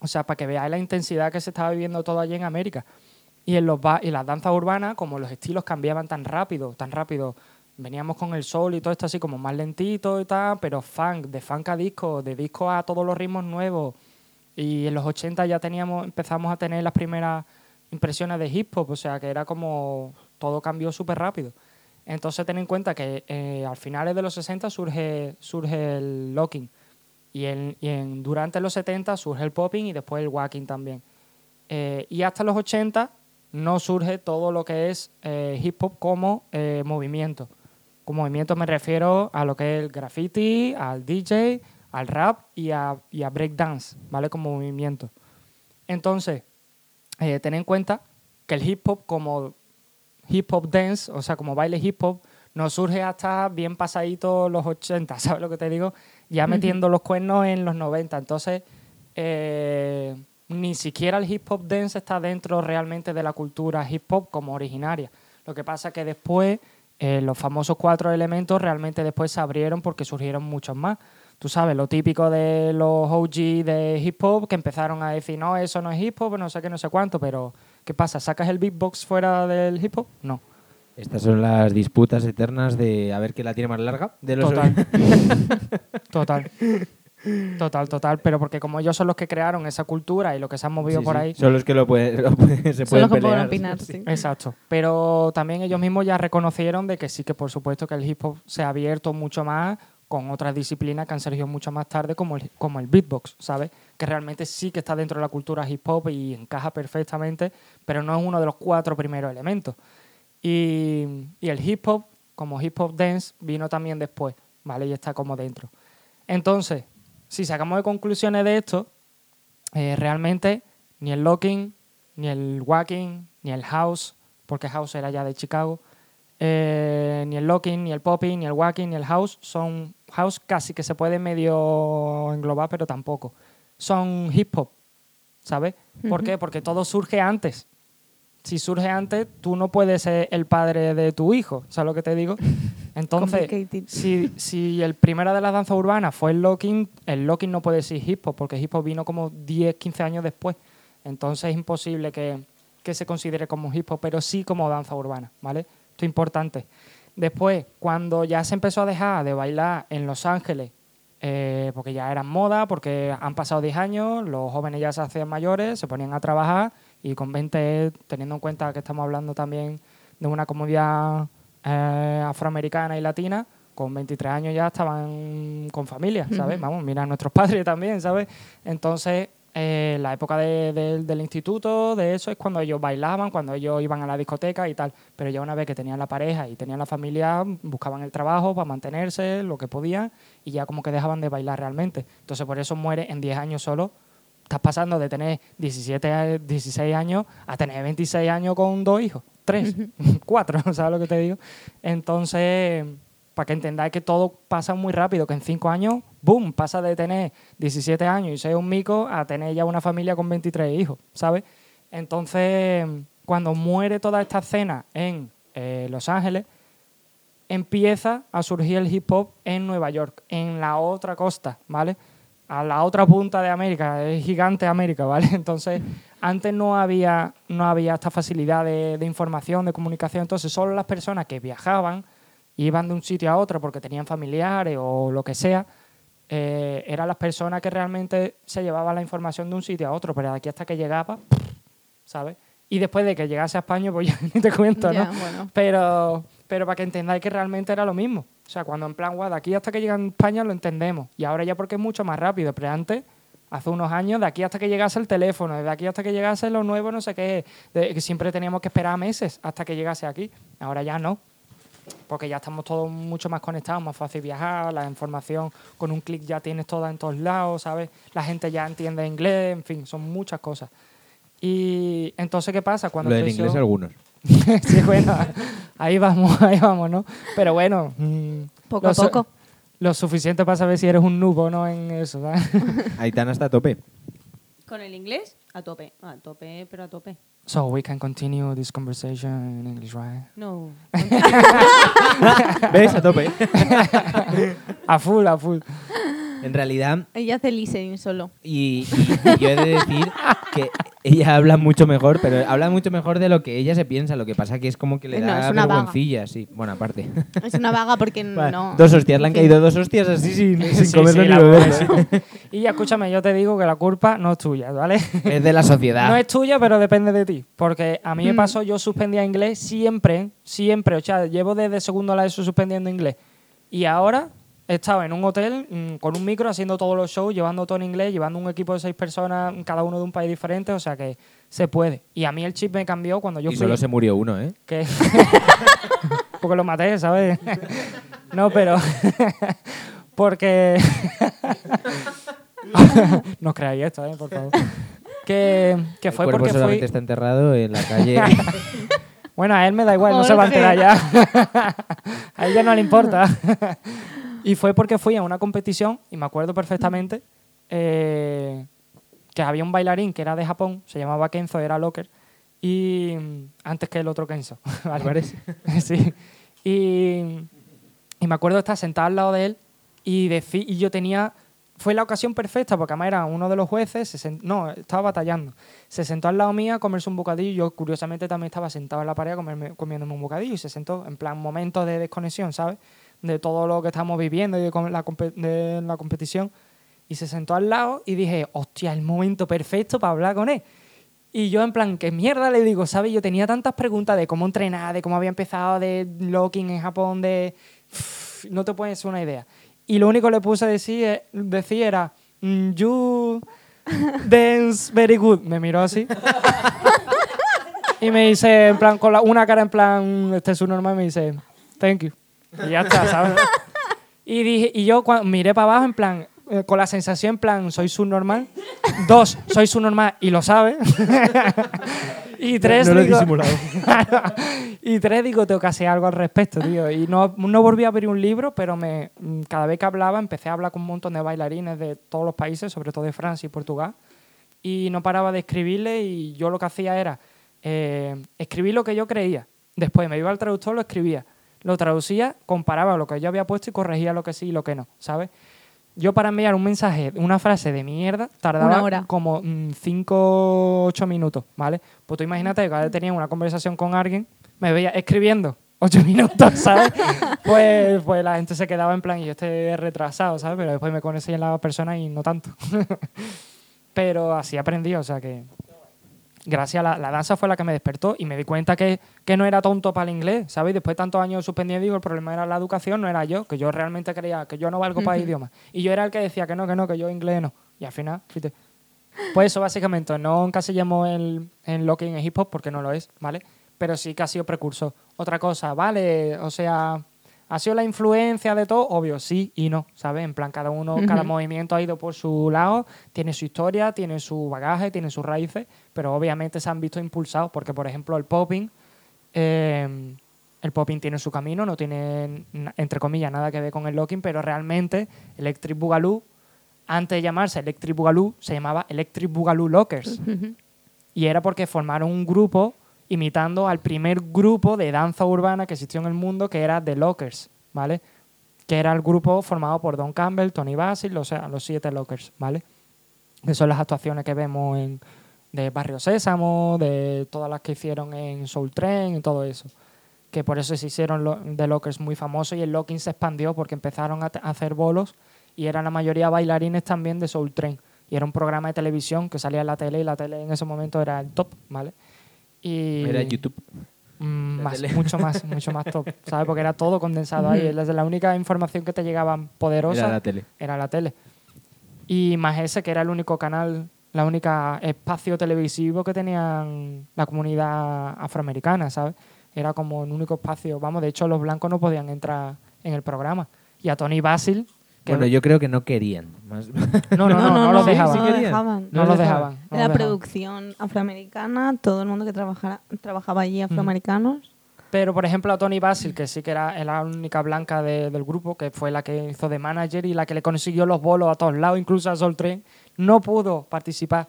O sea, para que veáis la intensidad que se estaba viviendo todo allí en América. Y en los y las danzas urbanas, como los estilos cambiaban tan rápido, tan rápido, veníamos con el sol y todo esto así como más lentito y tal, pero funk, de funk a disco, de disco a todos los ritmos nuevos. Y en los 80 ya teníamos, empezamos a tener las primeras impresiones de hip hop, o sea que era como todo cambió súper rápido. Entonces ten en cuenta que eh, al finales de los 60 surge, surge el locking y, en, y en- durante los 70 surge el popping y después el walking también. Eh, y hasta los 80 no surge todo lo que es eh, hip hop como eh, movimiento. Con movimiento me refiero a lo que es el graffiti, al DJ, al rap y a, y a breakdance, ¿vale? Como movimiento. Entonces, eh, ten en cuenta que el hip hop como hip hop dance, o sea, como baile hip hop, no surge hasta bien pasadito los 80, ¿sabes lo que te digo? Ya metiendo los cuernos en los 90. Entonces, eh, ni siquiera el hip hop dance está dentro realmente de la cultura hip hop como originaria. Lo que pasa que después eh, los famosos cuatro elementos realmente después se abrieron porque surgieron muchos más. Tú sabes, lo típico de los OG de hip hop que empezaron a decir, no, eso no es hip hop, no sé qué, no sé cuánto, pero ¿qué pasa? ¿Sacas el beatbox fuera del hip hop? No. Estas son las disputas eternas de a ver quién la tiene más larga. De los Total. total. Total, total. Pero porque como ellos son los que crearon esa cultura y lo que se han movido Sí, por sí. ahí. Son los que lo pueden, lo pueden- se Son pueden los que pelear. pueden opinar, sí. Exacto. Pero también ellos mismos ya reconocieron de que sí que por supuesto que el hip hop se ha abierto mucho más con otras disciplinas que han surgido mucho más tarde como el, como el beatbox, ¿sabes? Que realmente sí que está dentro de la cultura hip hop y encaja perfectamente, pero no es uno de los cuatro primeros elementos. Y, y el hip hop, como hip hop dance, vino también después, ¿vale? Y está como dentro. Entonces, si sacamos de conclusiones de esto, eh, realmente ni el locking, ni el walking, ni el house, porque house era ya de Chicago, eh, ni el locking, ni el popping, ni el walking, ni el house son house casi que se puede medio englobar, pero tampoco. Son hip hop, ¿sabes? ¿Por qué? Porque todo surge antes. Si surge antes, tú no puedes ser el padre de tu hijo, ¿sabes lo que te digo? Entonces, si, si el primero de las danzas urbanas fue el locking, el locking no puede ser hip hop, porque hip hop vino como 10, 15 años después. Entonces es imposible que, que se considere como hip hop, pero sí como danza urbana, ¿vale? Esto es importante. Después, cuando ya se empezó a dejar de bailar en Los Ángeles, eh, porque ya eran moda, porque han pasado 10 años, los jóvenes ya se hacían mayores, se ponían a trabajar y con 20, teniendo en cuenta que estamos hablando también de una comunidad eh, afroamericana y latina, con 23 años ya estaban con familia, ¿sabes? Vamos, mira a nuestros padres también, ¿sabes? Entonces, eh, la época de- de- del instituto, de eso, es cuando ellos bailaban, cuando ellos iban a la discoteca y tal. Pero ya una vez que tenían la pareja y tenían la familia, buscaban el trabajo para mantenerse, lo que podían, y ya como que dejaban de bailar realmente. Entonces, por eso muere en 10 años solo. Estás pasando de tener 17, a- 16 años a tener 26 años con dos hijos, tres, cuatro, ¿sabes lo que te digo? Entonces, para que entendáis que todo pasa muy rápido, que en cinco años, ¡boom!, pasa de tener 17 años y ser un mico a tener ya una familia con 23 hijos, ¿sabes? Entonces, cuando muere toda esta escena en eh, Los Ángeles, empieza a surgir el hip hop en Nueva York, en la otra costa, ¿vale? A la otra punta de América, es gigante América, ¿vale? Entonces, antes no había, no había esta facilidad de, de información, de comunicación, entonces solo las personas que viajaban, iban de un sitio a otro porque tenían familiares o lo que sea, eh, eran las personas que realmente se llevaban la información de un sitio a otro, pero de aquí hasta que llegaba, ¿sabes? Y después de que llegase a España, pues ya ni te cuento, ¿no? Bueno. Pero, pero para que entendáis que realmente era lo mismo. O sea, cuando en plan, guau, de aquí hasta que llega a España lo entendemos. Y ahora ya porque es mucho más rápido. Pero antes, hace unos años, de aquí hasta que llegase el teléfono, de aquí hasta que llegase lo nuevo, no sé qué, de- que siempre teníamos que esperar meses hasta que llegase aquí. Ahora ya no. Porque ya estamos todos mucho más conectados, más fácil viajar, la información con un clic ya tienes toda en todos lados, ¿sabes? La gente ya entiende inglés, en fin, son muchas cosas. Y entonces, ¿qué pasa? Cuando Lo inglés algunos. sí, bueno, ahí vamos, ahí vamos, ¿no? Pero bueno, mm, Poco a poco. Lo suficiente para saber si eres un noob o no en eso, ¿sabes? Aitana está a tope. ¿Con el inglés? A tope. A tope, pero a tope. So we can continue this conversation in English, right? No. ¿Ves? A tope. A full, a full. En realidad, Ella hace listening solo. y, y- y yo he de decir que ella habla mucho mejor, pero habla mucho mejor de lo que ella se piensa. Lo que pasa que es como que le No, da una vaga. vergüencilla, sí. Bueno, aparte. Es una vaga porque Vale, no. Dos hostias, le han caído dos hostias así sin, sin Sí, comerlo sí, ni la beberlo. Y escúchame, yo te digo que la culpa no es tuya, ¿vale? Es de la sociedad. No es tuya, pero depende de ti. Porque a mí me Mm. pasó, yo suspendía inglés siempre, siempre. O sea, llevo desde segundo a la ESO suspendiendo inglés. Y ahora he estado en un hotel mm, con un micro haciendo todos los shows, llevando todo en inglés, llevando un equipo de seis personas, cada uno de un país diferente. O sea que se puede. Y a mí el chip me cambió cuando yo y fui. solo se murió uno, ¿eh? que porque lo maté, ¿sabes? no, pero porque no os creáis esto, ¿eh? por favor. Que, que fue el porque solamente fui... está enterrado en la calle. Bueno, a él me da igual, no se va a enterar ya. a ella no le importa. Y fue porque fui a una competición, y me acuerdo perfectamente, eh, que había un bailarín que era de Japón, se llamaba Kenzo, era Locker, y mm, antes que el otro Kenzo. ¿vale? parece? sí. Y, y me acuerdo estar sentado al lado de él y, deci- y yo tenía... Fue la ocasión perfecta porque además era uno de los jueces, se no, estaba batallando. Se sentó al lado mío a comerse un bocadillo y yo curiosamente también estaba sentado en la pared comerme- comiéndome un bocadillo y se sentó en plan momento de desconexión, ¿sabes? De todo lo que estamos viviendo y de la, de la competición. Y se sentó al lado y dije, hostia, el momento perfecto para hablar con él. Y yo en plan, ¿qué mierda le digo? ¿Sabes? Yo tenía tantas preguntas de cómo entrenar, de cómo había empezado, de locking en Japón, de... No te puedes una idea. Y lo único que le puse a decir, eh, decir era, "Mm, you dance very good. Me miró así. y me dice, en plan, con la- una cara en plan, este es su normal, me dice, thank you. Y ya está, ¿sabes? Y, dije, y yo cuando miré para abajo, en plan, eh, con la sensación, en plan, soy subnormal. Dos, soy subnormal y lo sabe. y tres, no lo he digo, disimulado. y tres, digo, tengo que hacer algo al respecto, tío. Y no, no volví a abrir un libro, pero me, cada vez que hablaba, empecé a hablar con un montón de bailarines de todos los países, sobre todo de Francia y Portugal. y no paraba de escribirle y yo lo que hacía era eh, escribir lo que yo creía. Después me iba al traductor, lo escribía. Lo traducía, comparaba lo que yo había puesto y corregía lo que sí y lo que no, ¿sabes? Yo para enviar un mensaje, una frase de mierda, tardaba como 5 o 8 minutos, ¿vale? Pues tú imagínate que cada vez tenía una conversación con alguien, me veía escribiendo 8 minutos, ¿sabes? pues, pues la gente se quedaba en plan, y yo estoy retrasado, ¿sabes? Pero después me conocí en la persona y no tanto. Pero así aprendí, o sea que gracias a la, la danza fue la que me despertó y me di cuenta que, que no era tonto para el inglés, ¿sabes? Después de tantos años suspendiendo, digo, el problema era la educación, no era yo, que yo realmente creía que yo no valgo para idiomas. Y yo era el que decía que no, que no, que yo inglés no. Y al final, fíjate. Pues eso básicamente, no encasillemos el, en locking en hip hop porque no lo es, ¿vale? Pero sí que ha sido precursor. Otra cosa, ¿vale? O sea, ¿ha sido la influencia de todo? Obvio, sí y no, ¿sabes? En plan, cada uno, cada movimiento ha ido por su lado, tiene su historia, tiene su bagaje, tiene sus raíces, pero obviamente se han visto impulsados porque, por ejemplo, el popping, eh, el popping tiene su camino, no tiene, entre comillas, nada que ver con el locking, pero realmente Electric Boogaloo, antes de llamarse Electric Boogaloo, se llamaba Electric Boogaloo Lockers. Y era porque formaron un grupo imitando al primer grupo de danza urbana que existió en el mundo, que era The Lockers, ¿vale? Que era el grupo formado por Don Campbell, Tony Basil, sea, los siete Lockers, ¿vale? Que son las actuaciones que vemos en, de Barrio Sésamo, de todas las que hicieron en Soul Train y todo eso. Que por eso se hicieron The Lockers muy famosos y el locking se expandió porque empezaron a, a hacer bolos y eran la mayoría bailarines también de Soul Train. Y era un programa de televisión que salía en la tele y la tele en ese momento era el top, ¿vale? Y Era YouTube. Mm, más, mucho más, mucho más top, ¿sabes? Porque era todo condensado ahí. La, la única información que te llegaba poderosa Era la tele. era la tele. Y más ese, que era el único canal, la única espacio televisivo que tenían la comunidad afroamericana, ¿sabes? Era como un único espacio. Vamos, de hecho, los blancos no podían entrar en el programa. Y a Tony Basil, que Bueno, yo creo que no querían. Más- no, no, no, no, los dejaban. sí No querían. dejaban. No los dejaban. no la dejaban. producción afroamericana, todo el mundo que trabajara, trabajaba allí afroamericanos. Pero, por ejemplo, a Tony Basil, que sí que era la única blanca de- del grupo, que fue la que hizo de manager y la que le consiguió los bolos a todos lados, incluso a Sol Train, no pudo participar.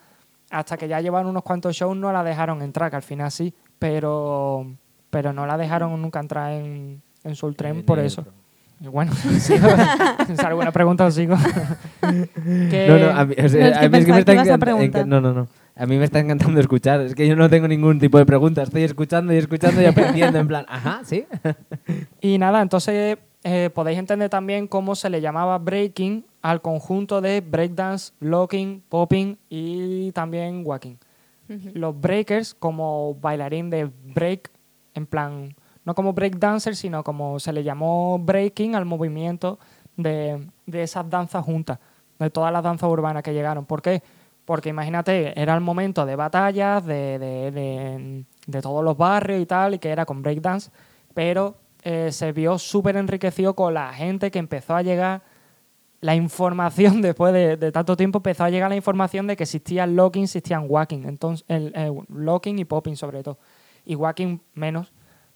Hasta que ya llevaron unos cuantos shows, no la dejaron entrar, que al final sí, pero, pero no la dejaron nunca entrar en, en Soul por eso. otro. Bueno, sigo. ¿Es alguna pregunta o sigo? Que- No, no, a mí, o sea, No, es que a mí es que pensaba me está ibas a encanta- preguntar. enca- No, no, no. A mí me está encantando escuchar. Es que yo no tengo ningún tipo de pregunta. Estoy escuchando y escuchando y aprendiendo en plan, ajá, sí. Y nada, entonces eh, podéis entender también cómo se le llamaba breaking al conjunto de breakdance, locking, popping y también walking. Los breakers como bailarín de break, en plan, no como breakdancer, sino como se le llamó breaking al movimiento de, de esas danzas juntas, de todas las danzas urbanas que llegaron. ¿Por qué? Porque imagínate, era el momento de batallas, de, de, de- todos los barrios y tal, y que era con breakdance, pero eh, se vio súper enriquecido con la gente que empezó a llegar la información después de, de tanto tiempo empezó a llegar la información de que existía el locking, existían walking, entonces el, el locking y popping sobre todo, y walking menos,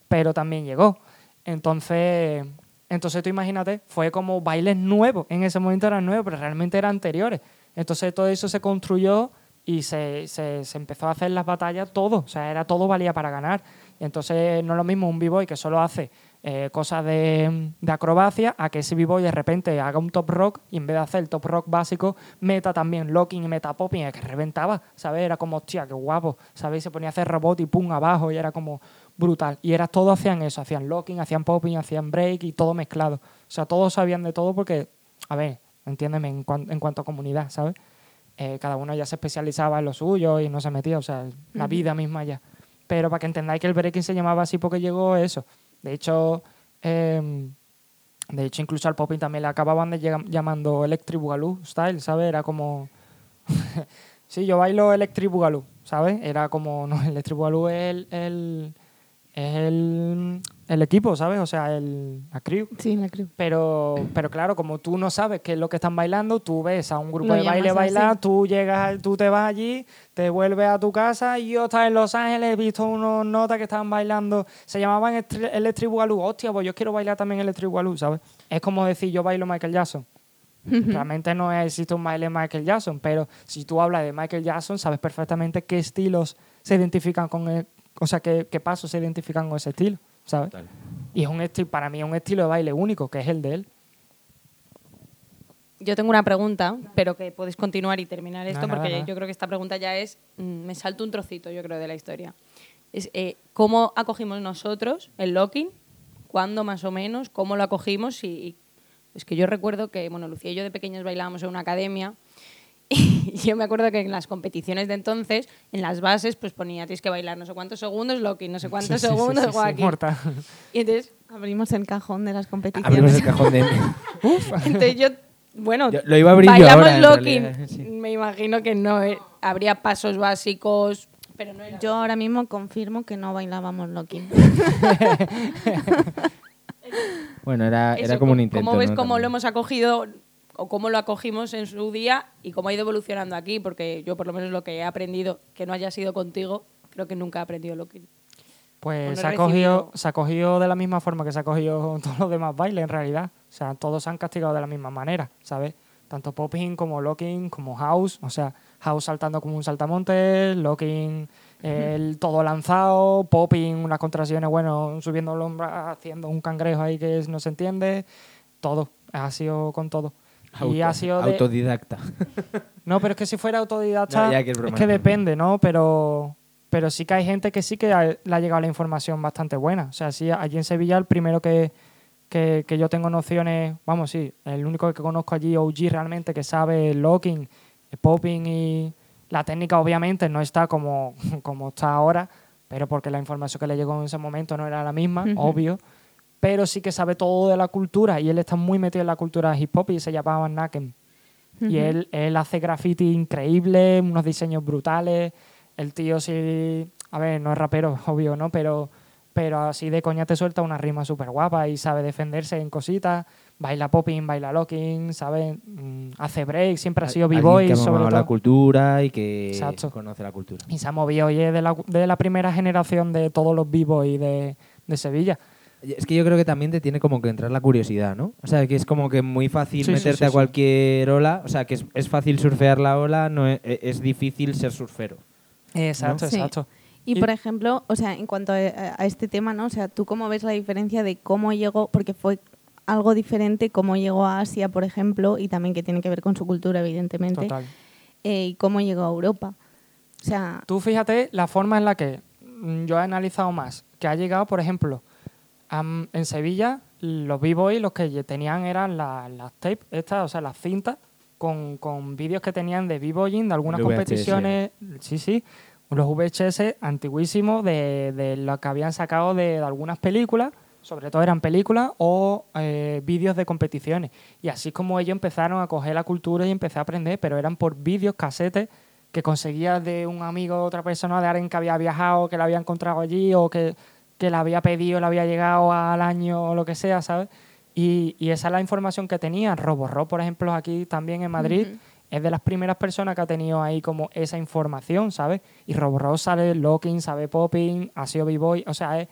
pero también llegó. Entonces, entonces tú imagínate, fue como bailes nuevos, en ese momento eran nuevos, pero realmente eran anteriores. Entonces todo eso se construyó y se, se, empezó a hacer las batallas todo, o sea, era todo valía para ganar. Y entonces no es lo mismo un b-boy que solo hace eh, cosas de, de acrobacia a que ese b-boy de repente haga un top rock y en vez de hacer el top rock básico, meta también locking y meta popping, que reventaba, ¿sabes? Era como, hostia, qué guapo, ¿sabes? Se ponía a hacer robot y pum abajo y era como brutal. Y era todo hacían eso, hacían locking, hacían popping, hacían break y todo mezclado. O sea, todos sabían de todo porque, a ver, entiéndeme, en, cuan- en cuanto a comunidad, ¿sabes? Eh, cada uno ya se especializaba en lo suyo y no se metía, o sea, la vida misma ya. Pero para que entendáis que el breaking se llamaba así porque llegó eso. De hecho, em, de hecho incluso al popping también le acababan de llamando Electric Boogaloo Style, ¿sabes? Era como... sí, yo bailo Electric Boogaloo, ¿sabes? Era como... No, Electric Boogaloo es el... el es el, el equipo, ¿sabes? O sea, el, la crew. Sí, la creo. Pero, pero claro, como tú no sabes qué es lo que están bailando, tú ves a un grupo Lo de baile bailar, así. tú llegas, tú te vas allí, te vuelves a tu casa y yo estaba en Los Ángeles, he visto unos notas que estaban bailando, se llamaban Electric Boogaloo, hostia, pues yo quiero bailar también Electric Boogaloo, ¿sabes? Es como decir yo bailo Michael Jackson. Realmente no existe un baile Michael Jackson, pero si tú hablas de Michael Jackson, sabes perfectamente qué estilos se identifican con el, o sea, qué, qué pasos se identifican con ese estilo, ¿sabes? Y es un estilo, para mí es un estilo de baile único, que es el de él. Yo tengo una pregunta, pero que podéis continuar y terminar esto, No, nada, porque nada. yo creo que esta pregunta ya es. mm, Me salto un trocito, yo creo, de la historia. Es eh, cómo acogimos nosotros el locking, cuándo más o menos, cómo lo acogimos. Y, y- es que yo recuerdo que, bueno, Lucía y yo de pequeños bailábamos en una academia. Y yo me acuerdo que en las competiciones de entonces, en las bases, pues ponía tienes que bailar no sé cuántos segundos, locking, no sé cuántos Sí, sí, sí, segundos, sí, sí. Y entonces, Abrimos el cajón de las competiciones. Abrimos el cajón de... entonces yo, bueno, Yo- lo iba a abrir yo bailamos ahora, en locking. realidad, sí. Me imagino que no eh, habría pasos básicos, pero no era. Yo ahora mismo confirmo que no bailábamos locking. Bueno, era, Eso, era como un ¿cómo- intento. ¿Cómo ves ¿no? cómo También. lo hemos acogido o cómo lo acogimos en su día y cómo ha ido evolucionando aquí? Porque yo, por lo menos, lo que he aprendido, que no haya sido contigo, creo que nunca he aprendido locking. Pues Bueno, se ha, cogido, se ha cogido de la misma forma que se ha cogido todos los demás bailes, en realidad. O sea, todos se han castigado de la misma manera, ¿sabes? Tanto popping como locking, como house. O sea, house saltando como un saltamontes, locking el todo lanzado, popping unas contracciones, bueno, subiendo el hombro, haciendo un cangrejo ahí que no se entiende. Todo, ha sido con todo. Y ha sido de, Autodidacta. no, pero es que si fuera autodidacta, No, ya que es broma, que es depende, ¿no? Pero, pero sí que hay gente que sí que ha- le ha llegado la información bastante buena. O sea, sí, allí en Sevilla el primero que, que, que yo tengo nociones, vamos, sí, el único que conozco allí, OG realmente, que sabe locking, popping y la técnica obviamente no está como, como está ahora, pero porque la información que le llegó en ese momento no era la misma, obvio. Pero sí que sabe todo de la cultura y él está muy metido en la cultura hip hop y se llamaba Naken. Y él, él hace graffiti increíble, unos diseños brutales. El tío sí, a ver, no es rapero, obvio, ¿no? Pero, pero así de coña te suelta una rima súper guapa y sabe defenderse en cositas. Baila popping, baila locking, ¿sabe? Mm, hace break, siempre ha sido b-boy sobre todo. la cultura y que Exacto. conoce la cultura. Y se ha movido, oye, de la, de la primera generación de todos los b-boys de, de Sevilla. Es que yo creo que también te tiene como que entrar la curiosidad, ¿no? O sea, que es como que muy fácil Sí, meterte sí, a sí. cualquier ola. O sea, que es, es fácil surfear la ola, no es, es difícil ser surfero. Exacto, Sí. exacto. Y Y- por ejemplo, o sea, en cuanto a, a este tema, ¿no? O sea, ¿tú cómo ves la diferencia de cómo llegó, porque fue algo diferente cómo llegó a Asia, por ejemplo, y también que tiene que ver con su cultura, evidentemente, Total. eh, y cómo llegó a Europa? O sea, Tú fíjate la forma en la que yo he analizado más, que ha llegado, por ejemplo, am- en Sevilla, los b-boys los que tenían eran la- las tapes, estas, o sea, las cintas, con, con vídeos que tenían de b-boying, de algunas VHS. competiciones, sí, sí, los VHS antiguísimos de, de lo que habían sacado de, de algunas películas, sobre todo eran películas o eh, vídeos de competiciones. Y así es como ellos empezaron a coger la cultura y empecé a aprender, pero eran por vídeos, casetes, que conseguías de un amigo, otra persona, de alguien que había viajado, que la había encontrado allí o que, que la había pedido, le había llegado al año o lo que sea, ¿sabes? Y, y esa es la información que tenía. Roborro, por ejemplo, aquí también en Madrid, es de las primeras personas que ha tenido ahí como esa información, ¿sabes? Y Roborro sabe locking, sabe popping, ha sido b-boy, o sea, es...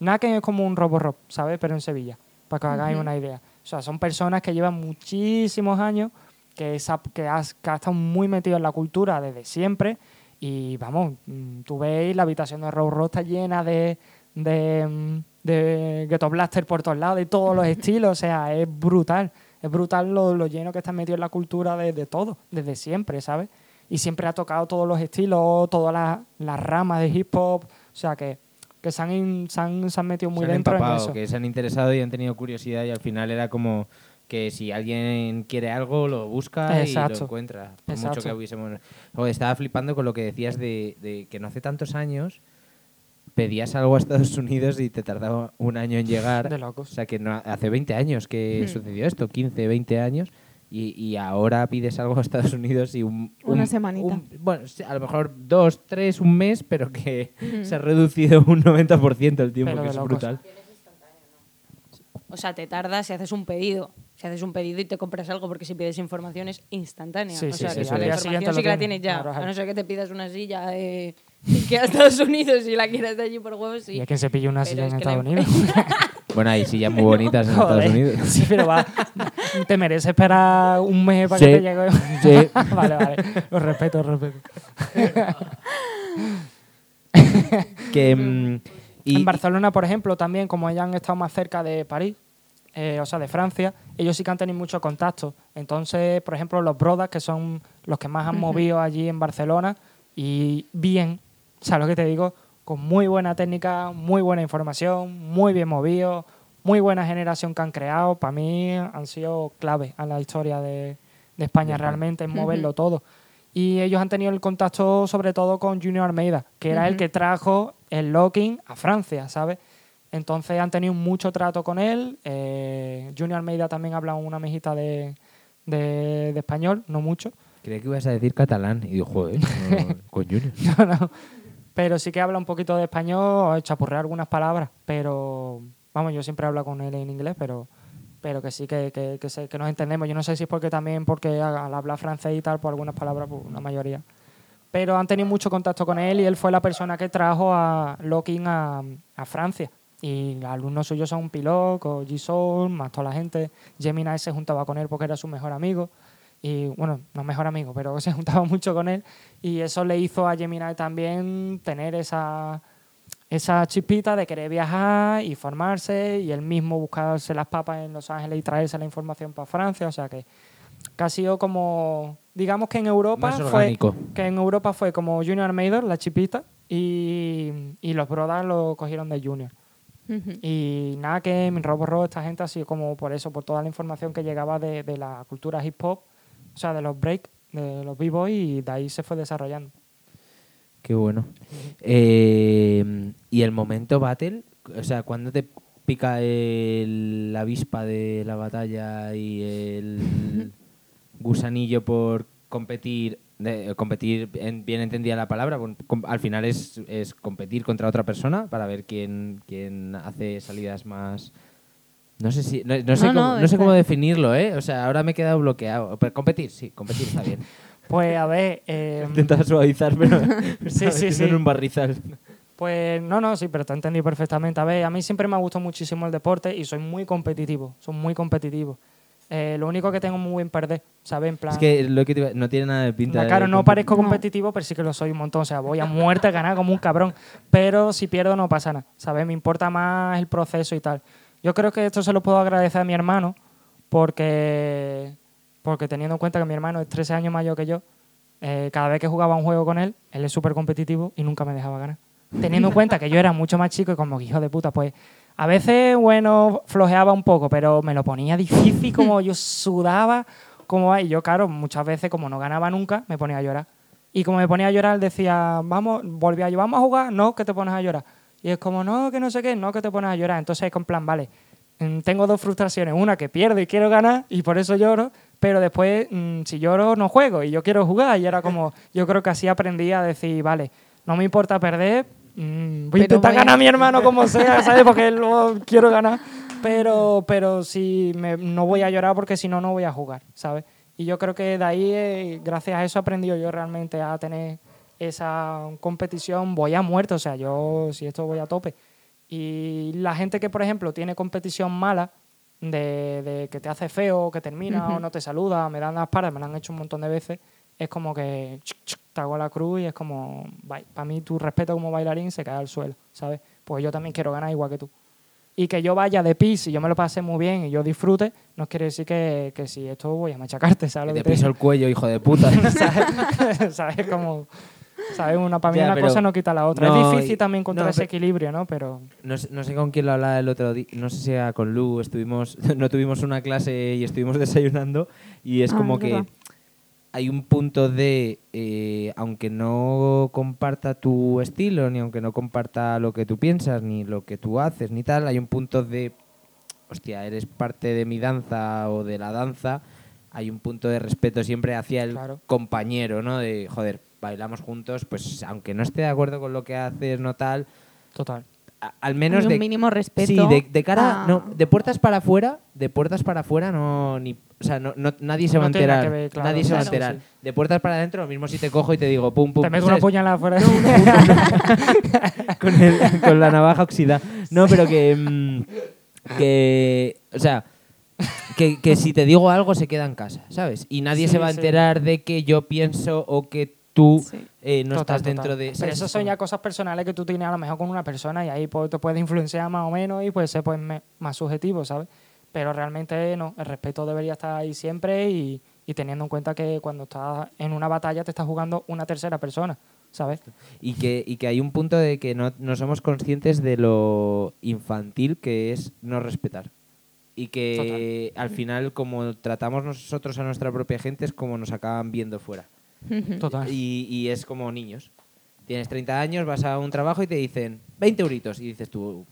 Naken es como un Roborro, ¿sabes? Pero en Sevilla, para que os hagáis una idea. O sea, son personas que llevan muchísimos años, que, esa, que, has, que ha estado muy metido en la cultura desde siempre. Y vamos, mm, tú veis la habitación de Roborro está llena de, de, de Ghetto Blaster por todos lados, de todos los estilos. O sea, es brutal. Es brutal lo, lo lleno que está metido en la cultura de, de todo, desde siempre, ¿sabes? Y siempre ha tocado todos los estilos, todas las, las ramas de hip hop. O sea, que, que se, han, in- se, han, se han metido muy se han dentro en empapado, eso. que se han interesado y han tenido curiosidad y al final era como que si alguien quiere algo lo busca y lo Exacto. encuentra. Por Exacto. mucho que hubiésemos... Joder, estaba flipando con lo que decías de, de que no hace tantos años pedías algo a Estados Unidos y te tardaba un año en llegar. De locos. O sea que no, hace 20 años que Hmm. sucedió esto, 15, 20 años. Y, y ahora pides algo a Estados Unidos y un... Una un- semanita. un- bueno, a lo mejor dos, tres, un mes, pero que se ha reducido un 90% el tiempo, Pero que es locos. brutal. O sea, te tardas si haces un pedido. Si haces un pedido y te compras algo, porque si pides información es instantánea. Sí, o sea, sí, que la información sí que la tienes. ya. Claro, A no ser que te pidas una silla de que a Estados Unidos y la quieras de allí por huevos, sí. Y es que se pilla una Pero silla es en Estados Unidos. Bueno, hay sillas muy bonitas en Estados. Unidos. Sí, pero va. te mereces esperar un mes para Sí. que te llegue. Sí. vale, vale. Lo respeto, lo respeto. Que, mm, y- en Barcelona, por ejemplo, también, como ellos han estado más cerca de París, eh, o sea, de Francia, ellos sí que han tenido mucho contacto. Entonces, por ejemplo, los Brodas, que son los que más han movido allí en Barcelona, y bien, o sea, lo que te digo, con muy buena técnica, muy buena información, muy bien movido, muy buena generación que han creado, para mí han sido clave a la historia de, de España realmente, en moverlo todo. Y ellos han tenido el contacto sobre todo con Junior Almeida, que era el Ujú. que trajo el locking a Francia, ¿sabes? Entonces han tenido mucho trato con él. Eh, Junior Almeida también habla una mejita de, de- de español, no mucho. Creía que ibas a decir catalán. Y digo, joder, no, con Junior. No, no. Pero sí que habla un poquito de español, chapurrea algunas palabras, pero vamos, yo siempre hablo con él en inglés, pero, pero que sí que, que, que, sé- que nos entendemos. Yo no sé si es porque también porque al hablar francés y tal, por algunas palabras, pues una mayoría. Pero han tenido mucho contacto con él y él fue la persona que trajo a Locking a, a Francia. Y alumnos suyos son Piloc, G-Soul, más toda la gente. Gemini se juntaba con él porque era su mejor amigo. Y bueno, no mejor amigo, pero se juntaba mucho con él. Y eso le hizo a Gemini también tener esa, esa chispita de querer viajar y formarse y él mismo buscarse las papas en Los Ángeles y traerse la información para Francia. O sea que, ha sido como, digamos que en Europa Más fue que en Europa fue como Junior Maidor, la chipita, y, y los Brothers lo cogieron de Junior. Y nada, que mi Robo Robo, esta gente ha sido como por eso, por toda la información que llegaba de, de la cultura hip hop, o sea, de los break, de los b-boy, y de ahí se fue desarrollando. Qué bueno. Eh, y el momento battle, o sea, cuando te pica el- la avispa de la batalla y el gusanillo por competir, de- competir, en- bien entendida la palabra, al final es, es competir contra otra persona para ver quién, quién hace salidas más... No sé si no, no sé, No, cómo, no, no sé cómo definirlo, ¿eh? O sea, ahora me he quedado bloqueado. Pero competir, sí, competir está bien. Pues a ver, eh, Intentaba suavizar, pero Sí, sí, sí. en un barrizal. Pues no, no, sí, pero te entendí perfectamente. A ver, a mí siempre me ha gustado muchísimo el deporte y soy muy competitivo, soy muy competitivo. Eh, lo único que tengo muy en perder, ¿sabes? En plan, Es que lo que te iba- no tiene nada de pinta. No, de claro, no parezco competitivo, pero sí que lo soy un montón. O sea, voy a muerte a ganar como un cabrón. Pero si pierdo no pasa nada, ¿sabes? Me importa más el proceso y tal. Yo creo que esto se lo puedo agradecer a mi hermano porque, porque teniendo en cuenta que mi hermano es 13 años mayor que yo, eh, cada vez que jugaba un juego con él, él es súper competitivo y nunca me dejaba ganar. Teniendo en cuenta que yo era mucho más chico y como hijo de puta, pues a veces, bueno, flojeaba un poco, pero me lo ponía difícil, como yo sudaba, como yo, claro, muchas veces como no ganaba nunca, me ponía a llorar. Y como me ponía a llorar, decía, vamos, volvía yo, vamos a jugar, no, que te pones a llorar. Y es como, no, que no sé qué, no, que te pones a llorar. Entonces es con plan, vale, mm, tengo dos frustraciones, una que pierdo y quiero ganar y por eso lloro, pero después mm, si lloro no juego y yo quiero jugar y era como, yo creo que así aprendí a decir, vale, no me importa perder, mm, voy a intentar ganar a mi hermano como sea, ¿sabes? Porque luego quiero ganar, pero, pero si me- no voy a llorar porque si no, no voy a jugar, ¿sabes? Y yo creo que de ahí, eh, gracias a eso, he aprendido yo realmente a tener esa competición, voy a muerte, o sea, yo si esto voy a tope. Y la gente que, por ejemplo, tiene competición mala, de, de que te hace feo, que termina o no te saluda, me dan las paras, me lo han hecho un montón de veces, es como que chuc, chuc, te hago la cruz y es como, para mí tu respeto como bailarín se cae al suelo, ¿sabes? Pues yo también quiero ganar igual que tú. Y que yo vaya de pis y yo me lo pase muy bien y yo disfrute, no quiere decir que, que si esto voy a machacarte, ¿sabes? Te que te piso el cuello, hijo de puta. ¿sabes? ¿Sabes? Como, ¿sabes? Una, para mí Ya, una cosa no quita la otra. no, es difícil también encontrar no, ese equilibrio, ¿no? Pero No sé, no sé con quién lo hablaba el otro día, no sé si era con Lu, estuvimos, no tuvimos una clase y estuvimos desayunando y es Ah, como es que verdad. hay un punto de, eh, aunque no comparta tu estilo, ni aunque no comparta lo que tú piensas, ni lo que tú haces, ni tal, hay un punto de, hostia, eres parte de mi danza o de la danza, hay un punto de respeto siempre hacia el Claro. compañero, ¿no? De, joder, bailamos juntos, pues aunque no esté de acuerdo con lo que haces, no tal, total. a- al menos Hay un de mínimo respeto. Sí, de, de cara, a- no, de puertas para afuera, de puertas para afuera no, ni, o sea, no, no- nadie se va a enterar, que ver, claro, nadie se va a enterar. Sí, De puertas para adentro, lo mismo si te cojo y te digo pum pum. Te meto una puñalada afuera. con, el- con la navaja oxidada. No, pero que, mm, que, o sea, que, que si te digo algo se queda en casa, ¿sabes? Y nadie Sí, se va a sí. enterar de que yo pienso o que tú Sí. eh, no Total, estás dentro de... Pero eso son ya cosas personales que tú tienes a lo mejor con una persona y ahí pues, te puede influenciar más o menos y puede ser pues, más subjetivo, ¿sabes? Pero realmente no, el respeto debería estar ahí siempre y, y teniendo en cuenta que cuando estás en una batalla te estás jugando una tercera persona, ¿sabes? Y que, y que hay un punto de que no, no somos conscientes de lo infantil que es no respetar. Y que al final, como tratamos nosotros a nuestra propia gente, es como nos acaban viendo fuera. Total. Y, y es como niños. Tienes 30 años, vas a un trabajo y te dicen 20 euritos. Y dices tú,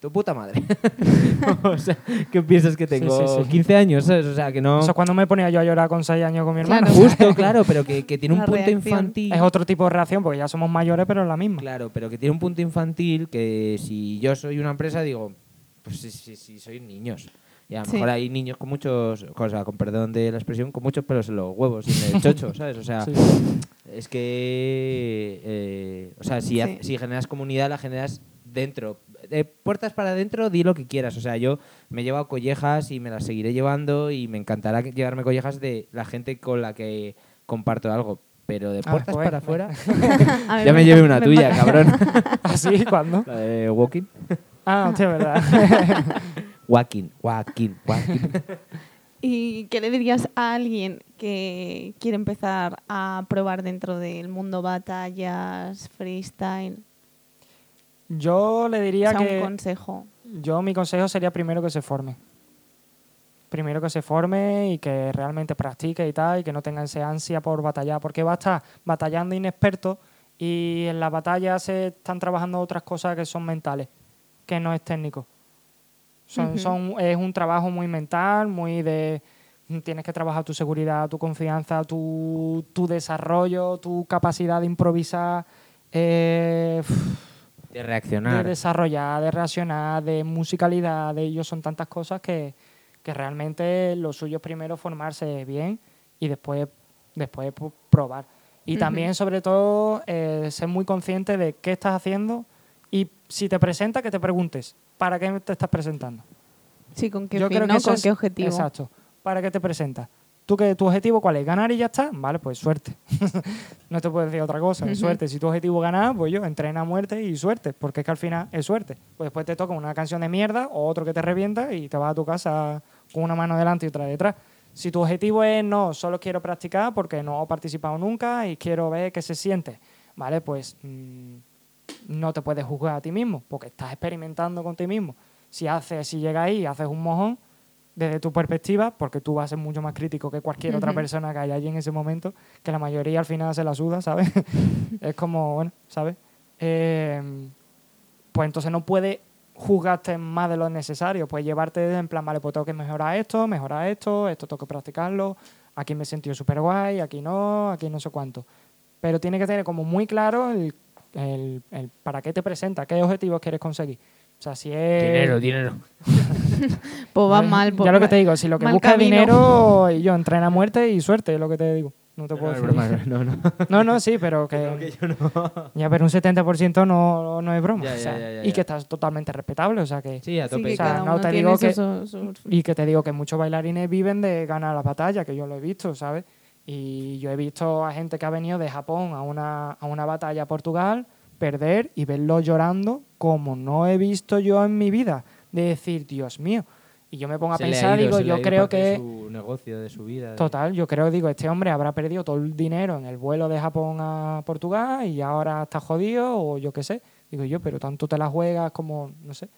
tu puta madre. o sea, ¿qué piensas que tengo? sí, sí. 15 años, ¿sabes? O sea, que no... Eso es cuando me ponía yo a llorar con 6 años con mi hermana. Claro. Justo, claro, pero que, que tiene un punto reacción. infantil. Es otro tipo de reacción porque ya somos mayores, pero es la misma. Claro, pero que tiene un punto infantil que si yo soy una empresa digo, pues sí, sí, sí, soy niños. Y a lo Sí. mejor hay niños con muchos, o sea, con perdón de la expresión, con muchos pelos en los huevos y en el chocho, ¿sabes? O sea, Sí. es que, eh, o sea, si, Sí. si generas comunidad, la generas dentro. De puertas para adentro, di lo que quieras. O sea, yo me he llevado collejas y me las seguiré llevando y me encantará llevarme collejas de la gente con la que comparto algo. Pero de Ah, puertas para afuera, ya me me llevé una me tuya, cabrón. ¿Así? ¿Cuándo? La de Walking. Ah, hostia, verdad. Walking, walking, walking. ¿Y qué le dirías a alguien que quiere empezar a probar dentro del mundo batallas, freestyle? Yo le O diría sea, que... un consejo. Yo mi consejo sería primero que se forme. Primero que se forme y que realmente practique y tal, y que no tenga esa ansia por batallar, porque va a estar batallando inexperto y en la batalla se están trabajando otras cosas que son mentales, que no es técnico. Son, son- es un trabajo muy mental, muy de... Tienes que trabajar tu seguridad, tu confianza, tu, tu desarrollo, tu capacidad de improvisar. eh, De de reaccionar. desarrollar, de reaccionar, de musicalidad, de ellos son tantas cosas que, que realmente lo suyo es primero formarse bien y después, después pu- probar. Y también, sobre todo, eh, ser muy consciente de qué estás haciendo y si te presenta, que te preguntes, ¿para qué te estás presentando? Sí, con qué Yo fin, creo ¿no? que eso ¿Con es- qué objetivo? Exacto. ¿Para qué te presentas? ¿Tú que tu objetivo cuál es? ¿Ganar y ya está? Vale, pues suerte. no te puedo decir otra cosa, es suerte. Si tu objetivo es ganar, pues yo, entrena a muerte y suerte, porque es que al final es suerte. Pues después te toca una canción de mierda o otro que te revienta y te vas a tu casa con una mano delante y otra detrás. Si tu objetivo es no, solo quiero practicar porque no he participado nunca y quiero ver qué se siente, ¿vale? Pues mm, no te puedes juzgar a ti mismo porque estás experimentando con ti mismo. Si haces, si llegas ahí y haces un mojón, desde tu perspectiva, porque tú vas a ser mucho más crítico que cualquier otra persona que haya allí en ese momento, que la mayoría al final se la suda, ¿sabes? es como, bueno, ¿sabes? Eh, pues entonces no puedes juzgarte más de lo necesario, pues llevarte en plan, vale, pues tengo que mejorar esto, mejorar esto, esto tengo que practicarlo, aquí me he sentido súper guay, aquí no, aquí no sé cuánto. Pero tiene que tener como muy claro el, el- el para qué te presenta, qué objetivos quieres conseguir. O sea, si es... Dinero, dinero. Pues va Vale, mal. pues Ya lo que te digo, si lo que mal buscas es camino. dinero, y yo entrena a muerte y suerte, es lo que te digo. No te puedo No, decir. broma, no, no. No, no, sí, pero que. Ya, pero un 70% no, no es broma. Ya, o ya, sea, ya, ya, y ya. que estás totalmente respetable, o sea que. Sí, a Sí, tope. que O sea, no te digo que- sus- sus- Y que te digo que muchos bailarines viven de ganar las batallas, que yo lo he visto, ¿sabes? Y yo he visto a gente que ha venido de Japón a una, a una batalla a Portugal, perder y verlo llorando como no he visto yo en mi vida. De decir, Dios mío. Y yo me pongo a Se pensar, ido, digo, yo creo que. su negocio, de su vida. de- Total, yo creo, digo, este hombre habrá perdido todo el dinero en el vuelo de Japón a Portugal y ahora está jodido o yo qué sé. Digo yo, pero tanto te la juegas como, no sé,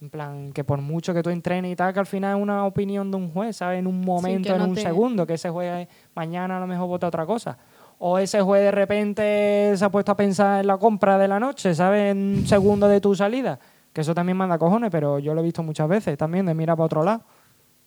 en plan, que por mucho que tú entrenes y tal, que al final es una opinión de un juez, ¿sabes? En un momento, en no un te- segundo, que ese juez mañana a lo mejor vota otra cosa. O ese juez de repente se ha puesto a pensar en la compra de la noche, ¿sabes? En un segundo de tu salida. Que eso también manda cojones, pero yo lo he visto muchas veces también, de mirar para otro lado.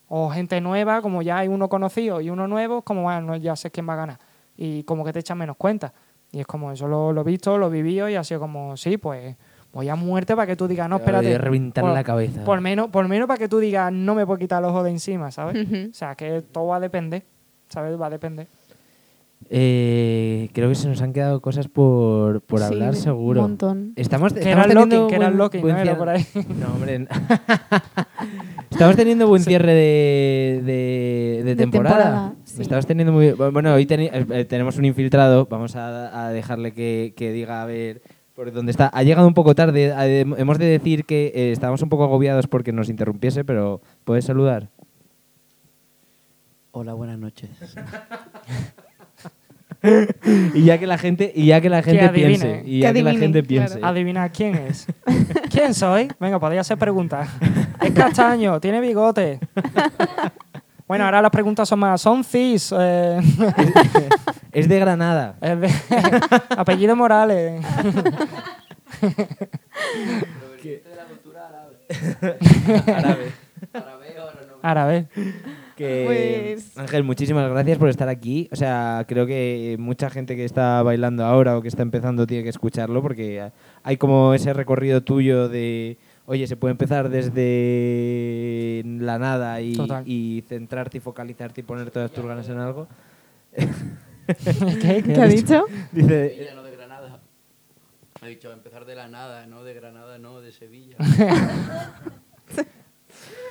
O gente nueva, como ya hay uno conocido y uno nuevo, como bueno, ya sé quién va a ganar. Y como que te echan menos cuenta. Y es como, eso lo, lo he visto, lo he vivido y ha sido como, sí, pues voy a muerte para que tú digas, no, Te voy a espérate. reventar por, la cabeza. Por menos, por menos para que tú digas, no me puedo quitar el ojo de encima, ¿sabes? O sea, que todo va a depender, ¿sabes? Va a depender. Eh, creo que se nos han quedado cosas por, por Sí, hablar, Un seguro. montón. Estamos, Que estamos era locking, que era el buen- locking, no era cierre. por ahí. No, hombre. Estamos teniendo buen cierre de, de, de De temporada. temporada, sí. Estamos teniendo muy bueno. Hoy teni- eh, tenemos un infiltrado. Vamos a, a dejarle que, que diga a ver por dónde está. Ha llegado un poco tarde. Hemos de decir que eh, estábamos un poco agobiados porque nos interrumpiese, pero puedes saludar. Hola, buenas noches. Y ya que la gente y ya que la gente piense y Que ya que la gente claro. piense. Adivina quién es. ¿Quién soy? Venga, podéis hacer preguntas. Es castaño, tiene bigote. Bueno, ahora las preguntas son más. Son cis. eh, Es de Granada. es de- apellido Morales. Árabe. Árabe. Que, Pues- Ángel, muchísimas gracias por estar aquí. O sea, creo que mucha gente que está bailando ahora o que está empezando tiene que escucharlo porque hay como ese recorrido tuyo de, oye, se puede empezar desde la nada y, y centrarte y focalizarte y poner todas tus ganas en algo. ¿Qué? ¿Qué ha dicho? Dice, Sevilla, no de Granada. Ha dicho empezar de la nada, no de Granada, no de Sevilla.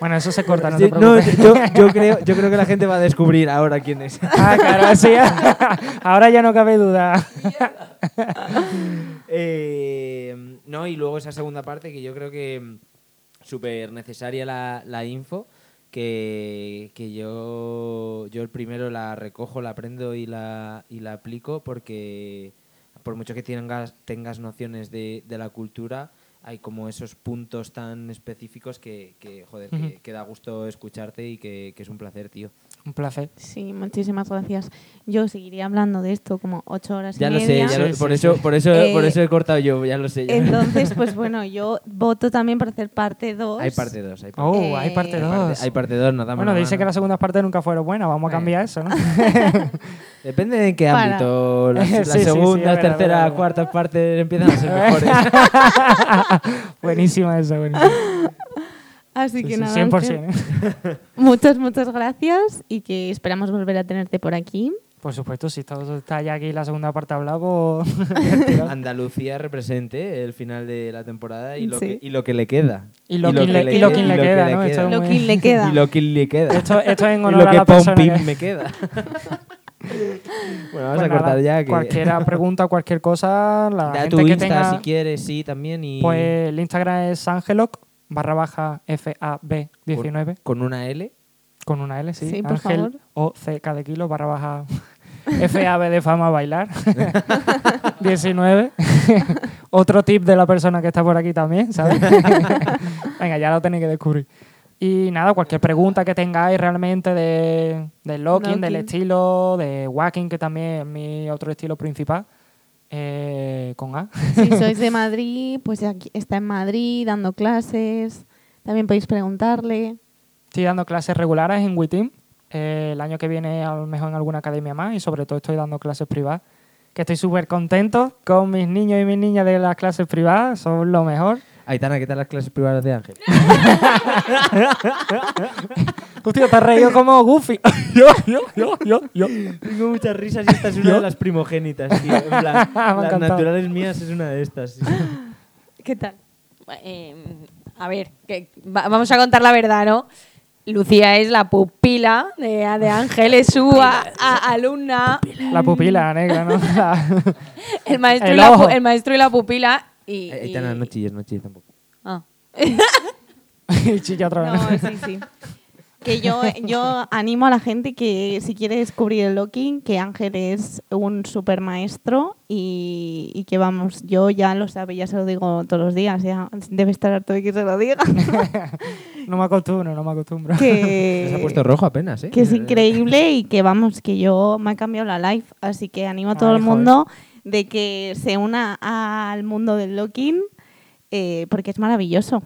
Bueno, eso se corta, no te no, preocupes. yo, yo creo, yo creo que la gente va a descubrir ahora quién es. Ah, claro, sí. Ahora ya no cabe duda. Eh, no, y luego esa segunda parte que yo creo que mm, súper necesaria la, la info, que, que yo, yo el primero la recojo, la aprendo y la, y la aplico porque por mucho que tengas, tengas nociones de, de la cultura, hay como esos puntos tan específicos que, que joder, que- que, da gusto escucharte y que, que es un placer, tío. Un placer. Sí, muchísimas gracias. Yo seguiría hablando de esto como ocho horas Ya y lo sé, media. ya lo- Sí, por, sí, eso, sí. por, eso, Eh, por eso he cortado yo, ya lo sé. ya. Entonces, pues bueno, yo voto también para hacer parte 2. hay parte 2, hay parte Oh, Eh, hay parte hay 2. Hay parte 2, nos damos Bueno, dice que las segundas partes nunca fueron buenas. Vamos a Eh. cambiar eso, ¿no? Depende de en qué Para. ámbito. Las, Sí, las sí, sí, segundas, es verdad, terceras, cuartas partes empiezan a ser mejores. buenísima esa, buenísima. Así Sí, que sí, nada, 100%. Ángel, ¿eh? muchas, muchas gracias y que esperamos volver a tenerte por aquí. Por supuesto, si todo está ya aquí la segunda parte hablado, Andalucía represente el final de la temporada y lo, Sí. que, y lo que le queda. Y lo que le- y lo que le queda, ¿no? Esto Lo que le queda. Y lo que le queda. esto, esto es en y honor a la persona que- me queda. bueno, vamos Pues a cortar nada, ya. Que... Cualquiera pregunta, cualquier cosa, la Da gente tu que Insta tenga... si quieres, sí, también. Y Pues el Instagram es angeloc barra baja FAB19 con una L. con una L, sí. Sí, por Ángel favor. o CK de kilo barra baja FAB de fama bailar 19. Otro tip de la persona que está por aquí también, ¿sabes? Venga, ya lo tenéis que descubrir. Y nada, cualquier pregunta que tengáis realmente de, del locking, del estilo, de wacking, que también es mi otro estilo principal, eh, con A. Si sois de Madrid, pues aquí está en Madrid dando clases. También podéis preguntarle. Estoy dando clases regulares en WITIM. Eh, el año que viene a lo mejor en alguna academia más y sobre todo estoy dando clases privadas. Que estoy súper contento con mis niños y mis niñas de las clases privadas. Son lo mejor. Aitana, ¿qué tal las clases privadas de Ángel? Hostia, te has reído como Goofy. yo, yo, yo, yo, yo. Tengo muchas risas y esta es una de las primogénitas, tío. En plan, las encantado. naturales mías es una de estas. sí. ¿Qué tal? Eh, a ver, que va- vamos a contar la verdad, ¿no? Lucía es la pupila de, de Ángel, es su a- a- alumna, La pupila negra, ¿no? La- el maestro, El y la, pu- ojo. el maestro y la pupila. Y, Eh, y- Aitana, no chilles, no chilles tampoco. Ah. y chilla otra vez. No, sí, sí. Que yo, yo animo a la gente que si quiere descubrir el locking, que Ángel es un super maestro y, y que vamos, yo ya lo sabe, ya se lo digo todos los días, ya debe estar harto de que se lo diga. No me acostumbro, no me acostumbro. Se ha que, puesto rojo apenas, ¿eh? que es increíble y que vamos, que yo me ha cambiado la life, así que animo a todo Ay, el joder. mundo de que se una al mundo del locking eh, porque es maravilloso.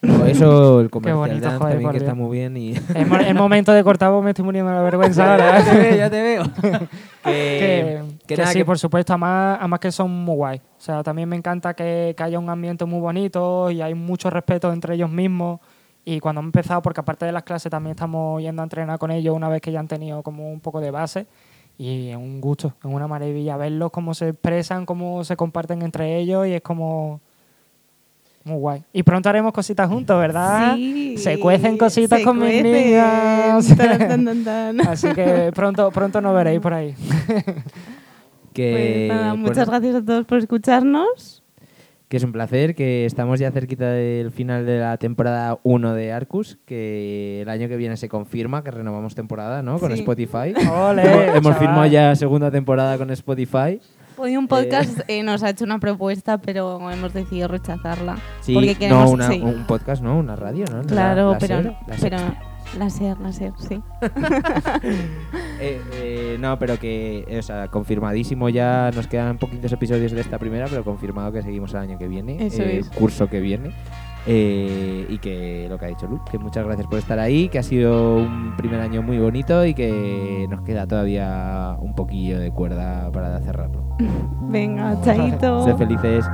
Por eso el comercial bonito, dance joder, también que está muy bien y... Es momento de cortar me estoy muriendo de la vergüenza ahora. ya te veo, ya te veo. que, que, que nada, sí, que- por supuesto, además, además que son muy guay. O sea, también me encanta que, que haya un ambiente muy bonito y hay mucho respeto entre ellos mismos. Y cuando hemos empezado, porque aparte de las clases también estamos yendo a entrenar con ellos una vez que ya han tenido como un poco de base. Y es un gusto, es una maravilla verlos cómo se expresan, cómo se comparten entre ellos y es como... Muy guay. Y pronto haremos cositas juntos, ¿verdad? Sí. Se cuecen cositas Se con mis cuecen. niñas. Tan, tan, tan, tan. Así que pronto, pronto nos veréis por ahí. Que, Pues nada, muchas gracias a todos por escucharnos. Que es un placer, que estamos ya cerquita del final de la temporada 1 de Arcus, que el año que viene se confirma que renovamos temporada, ¿no? Con Sí. Spotify. Ole, hemos hemos firmado ya segunda temporada con Spotify. Hoy un podcast eh, nos ha hecho una propuesta, pero hemos decidido rechazarla. Sí, porque no queremos, una- sí. un podcast, ¿no? Una radio, ¿no? La- Claro, la pero, SER, la pero la SER, la SER, sí. Eh, eh, no, pero que, eh, o sea, confirmadísimo ya, nos quedan poquitos episodios de esta primera, pero confirmado que seguimos el año que viene, Eso eh, es. curso que viene. Eh, y que lo que ha dicho Lu, que muchas gracias por estar ahí, que ha sido un primer año muy bonito y que nos queda todavía un poquillo de cuerda para cerrarlo. Venga, chaito. Sed felices.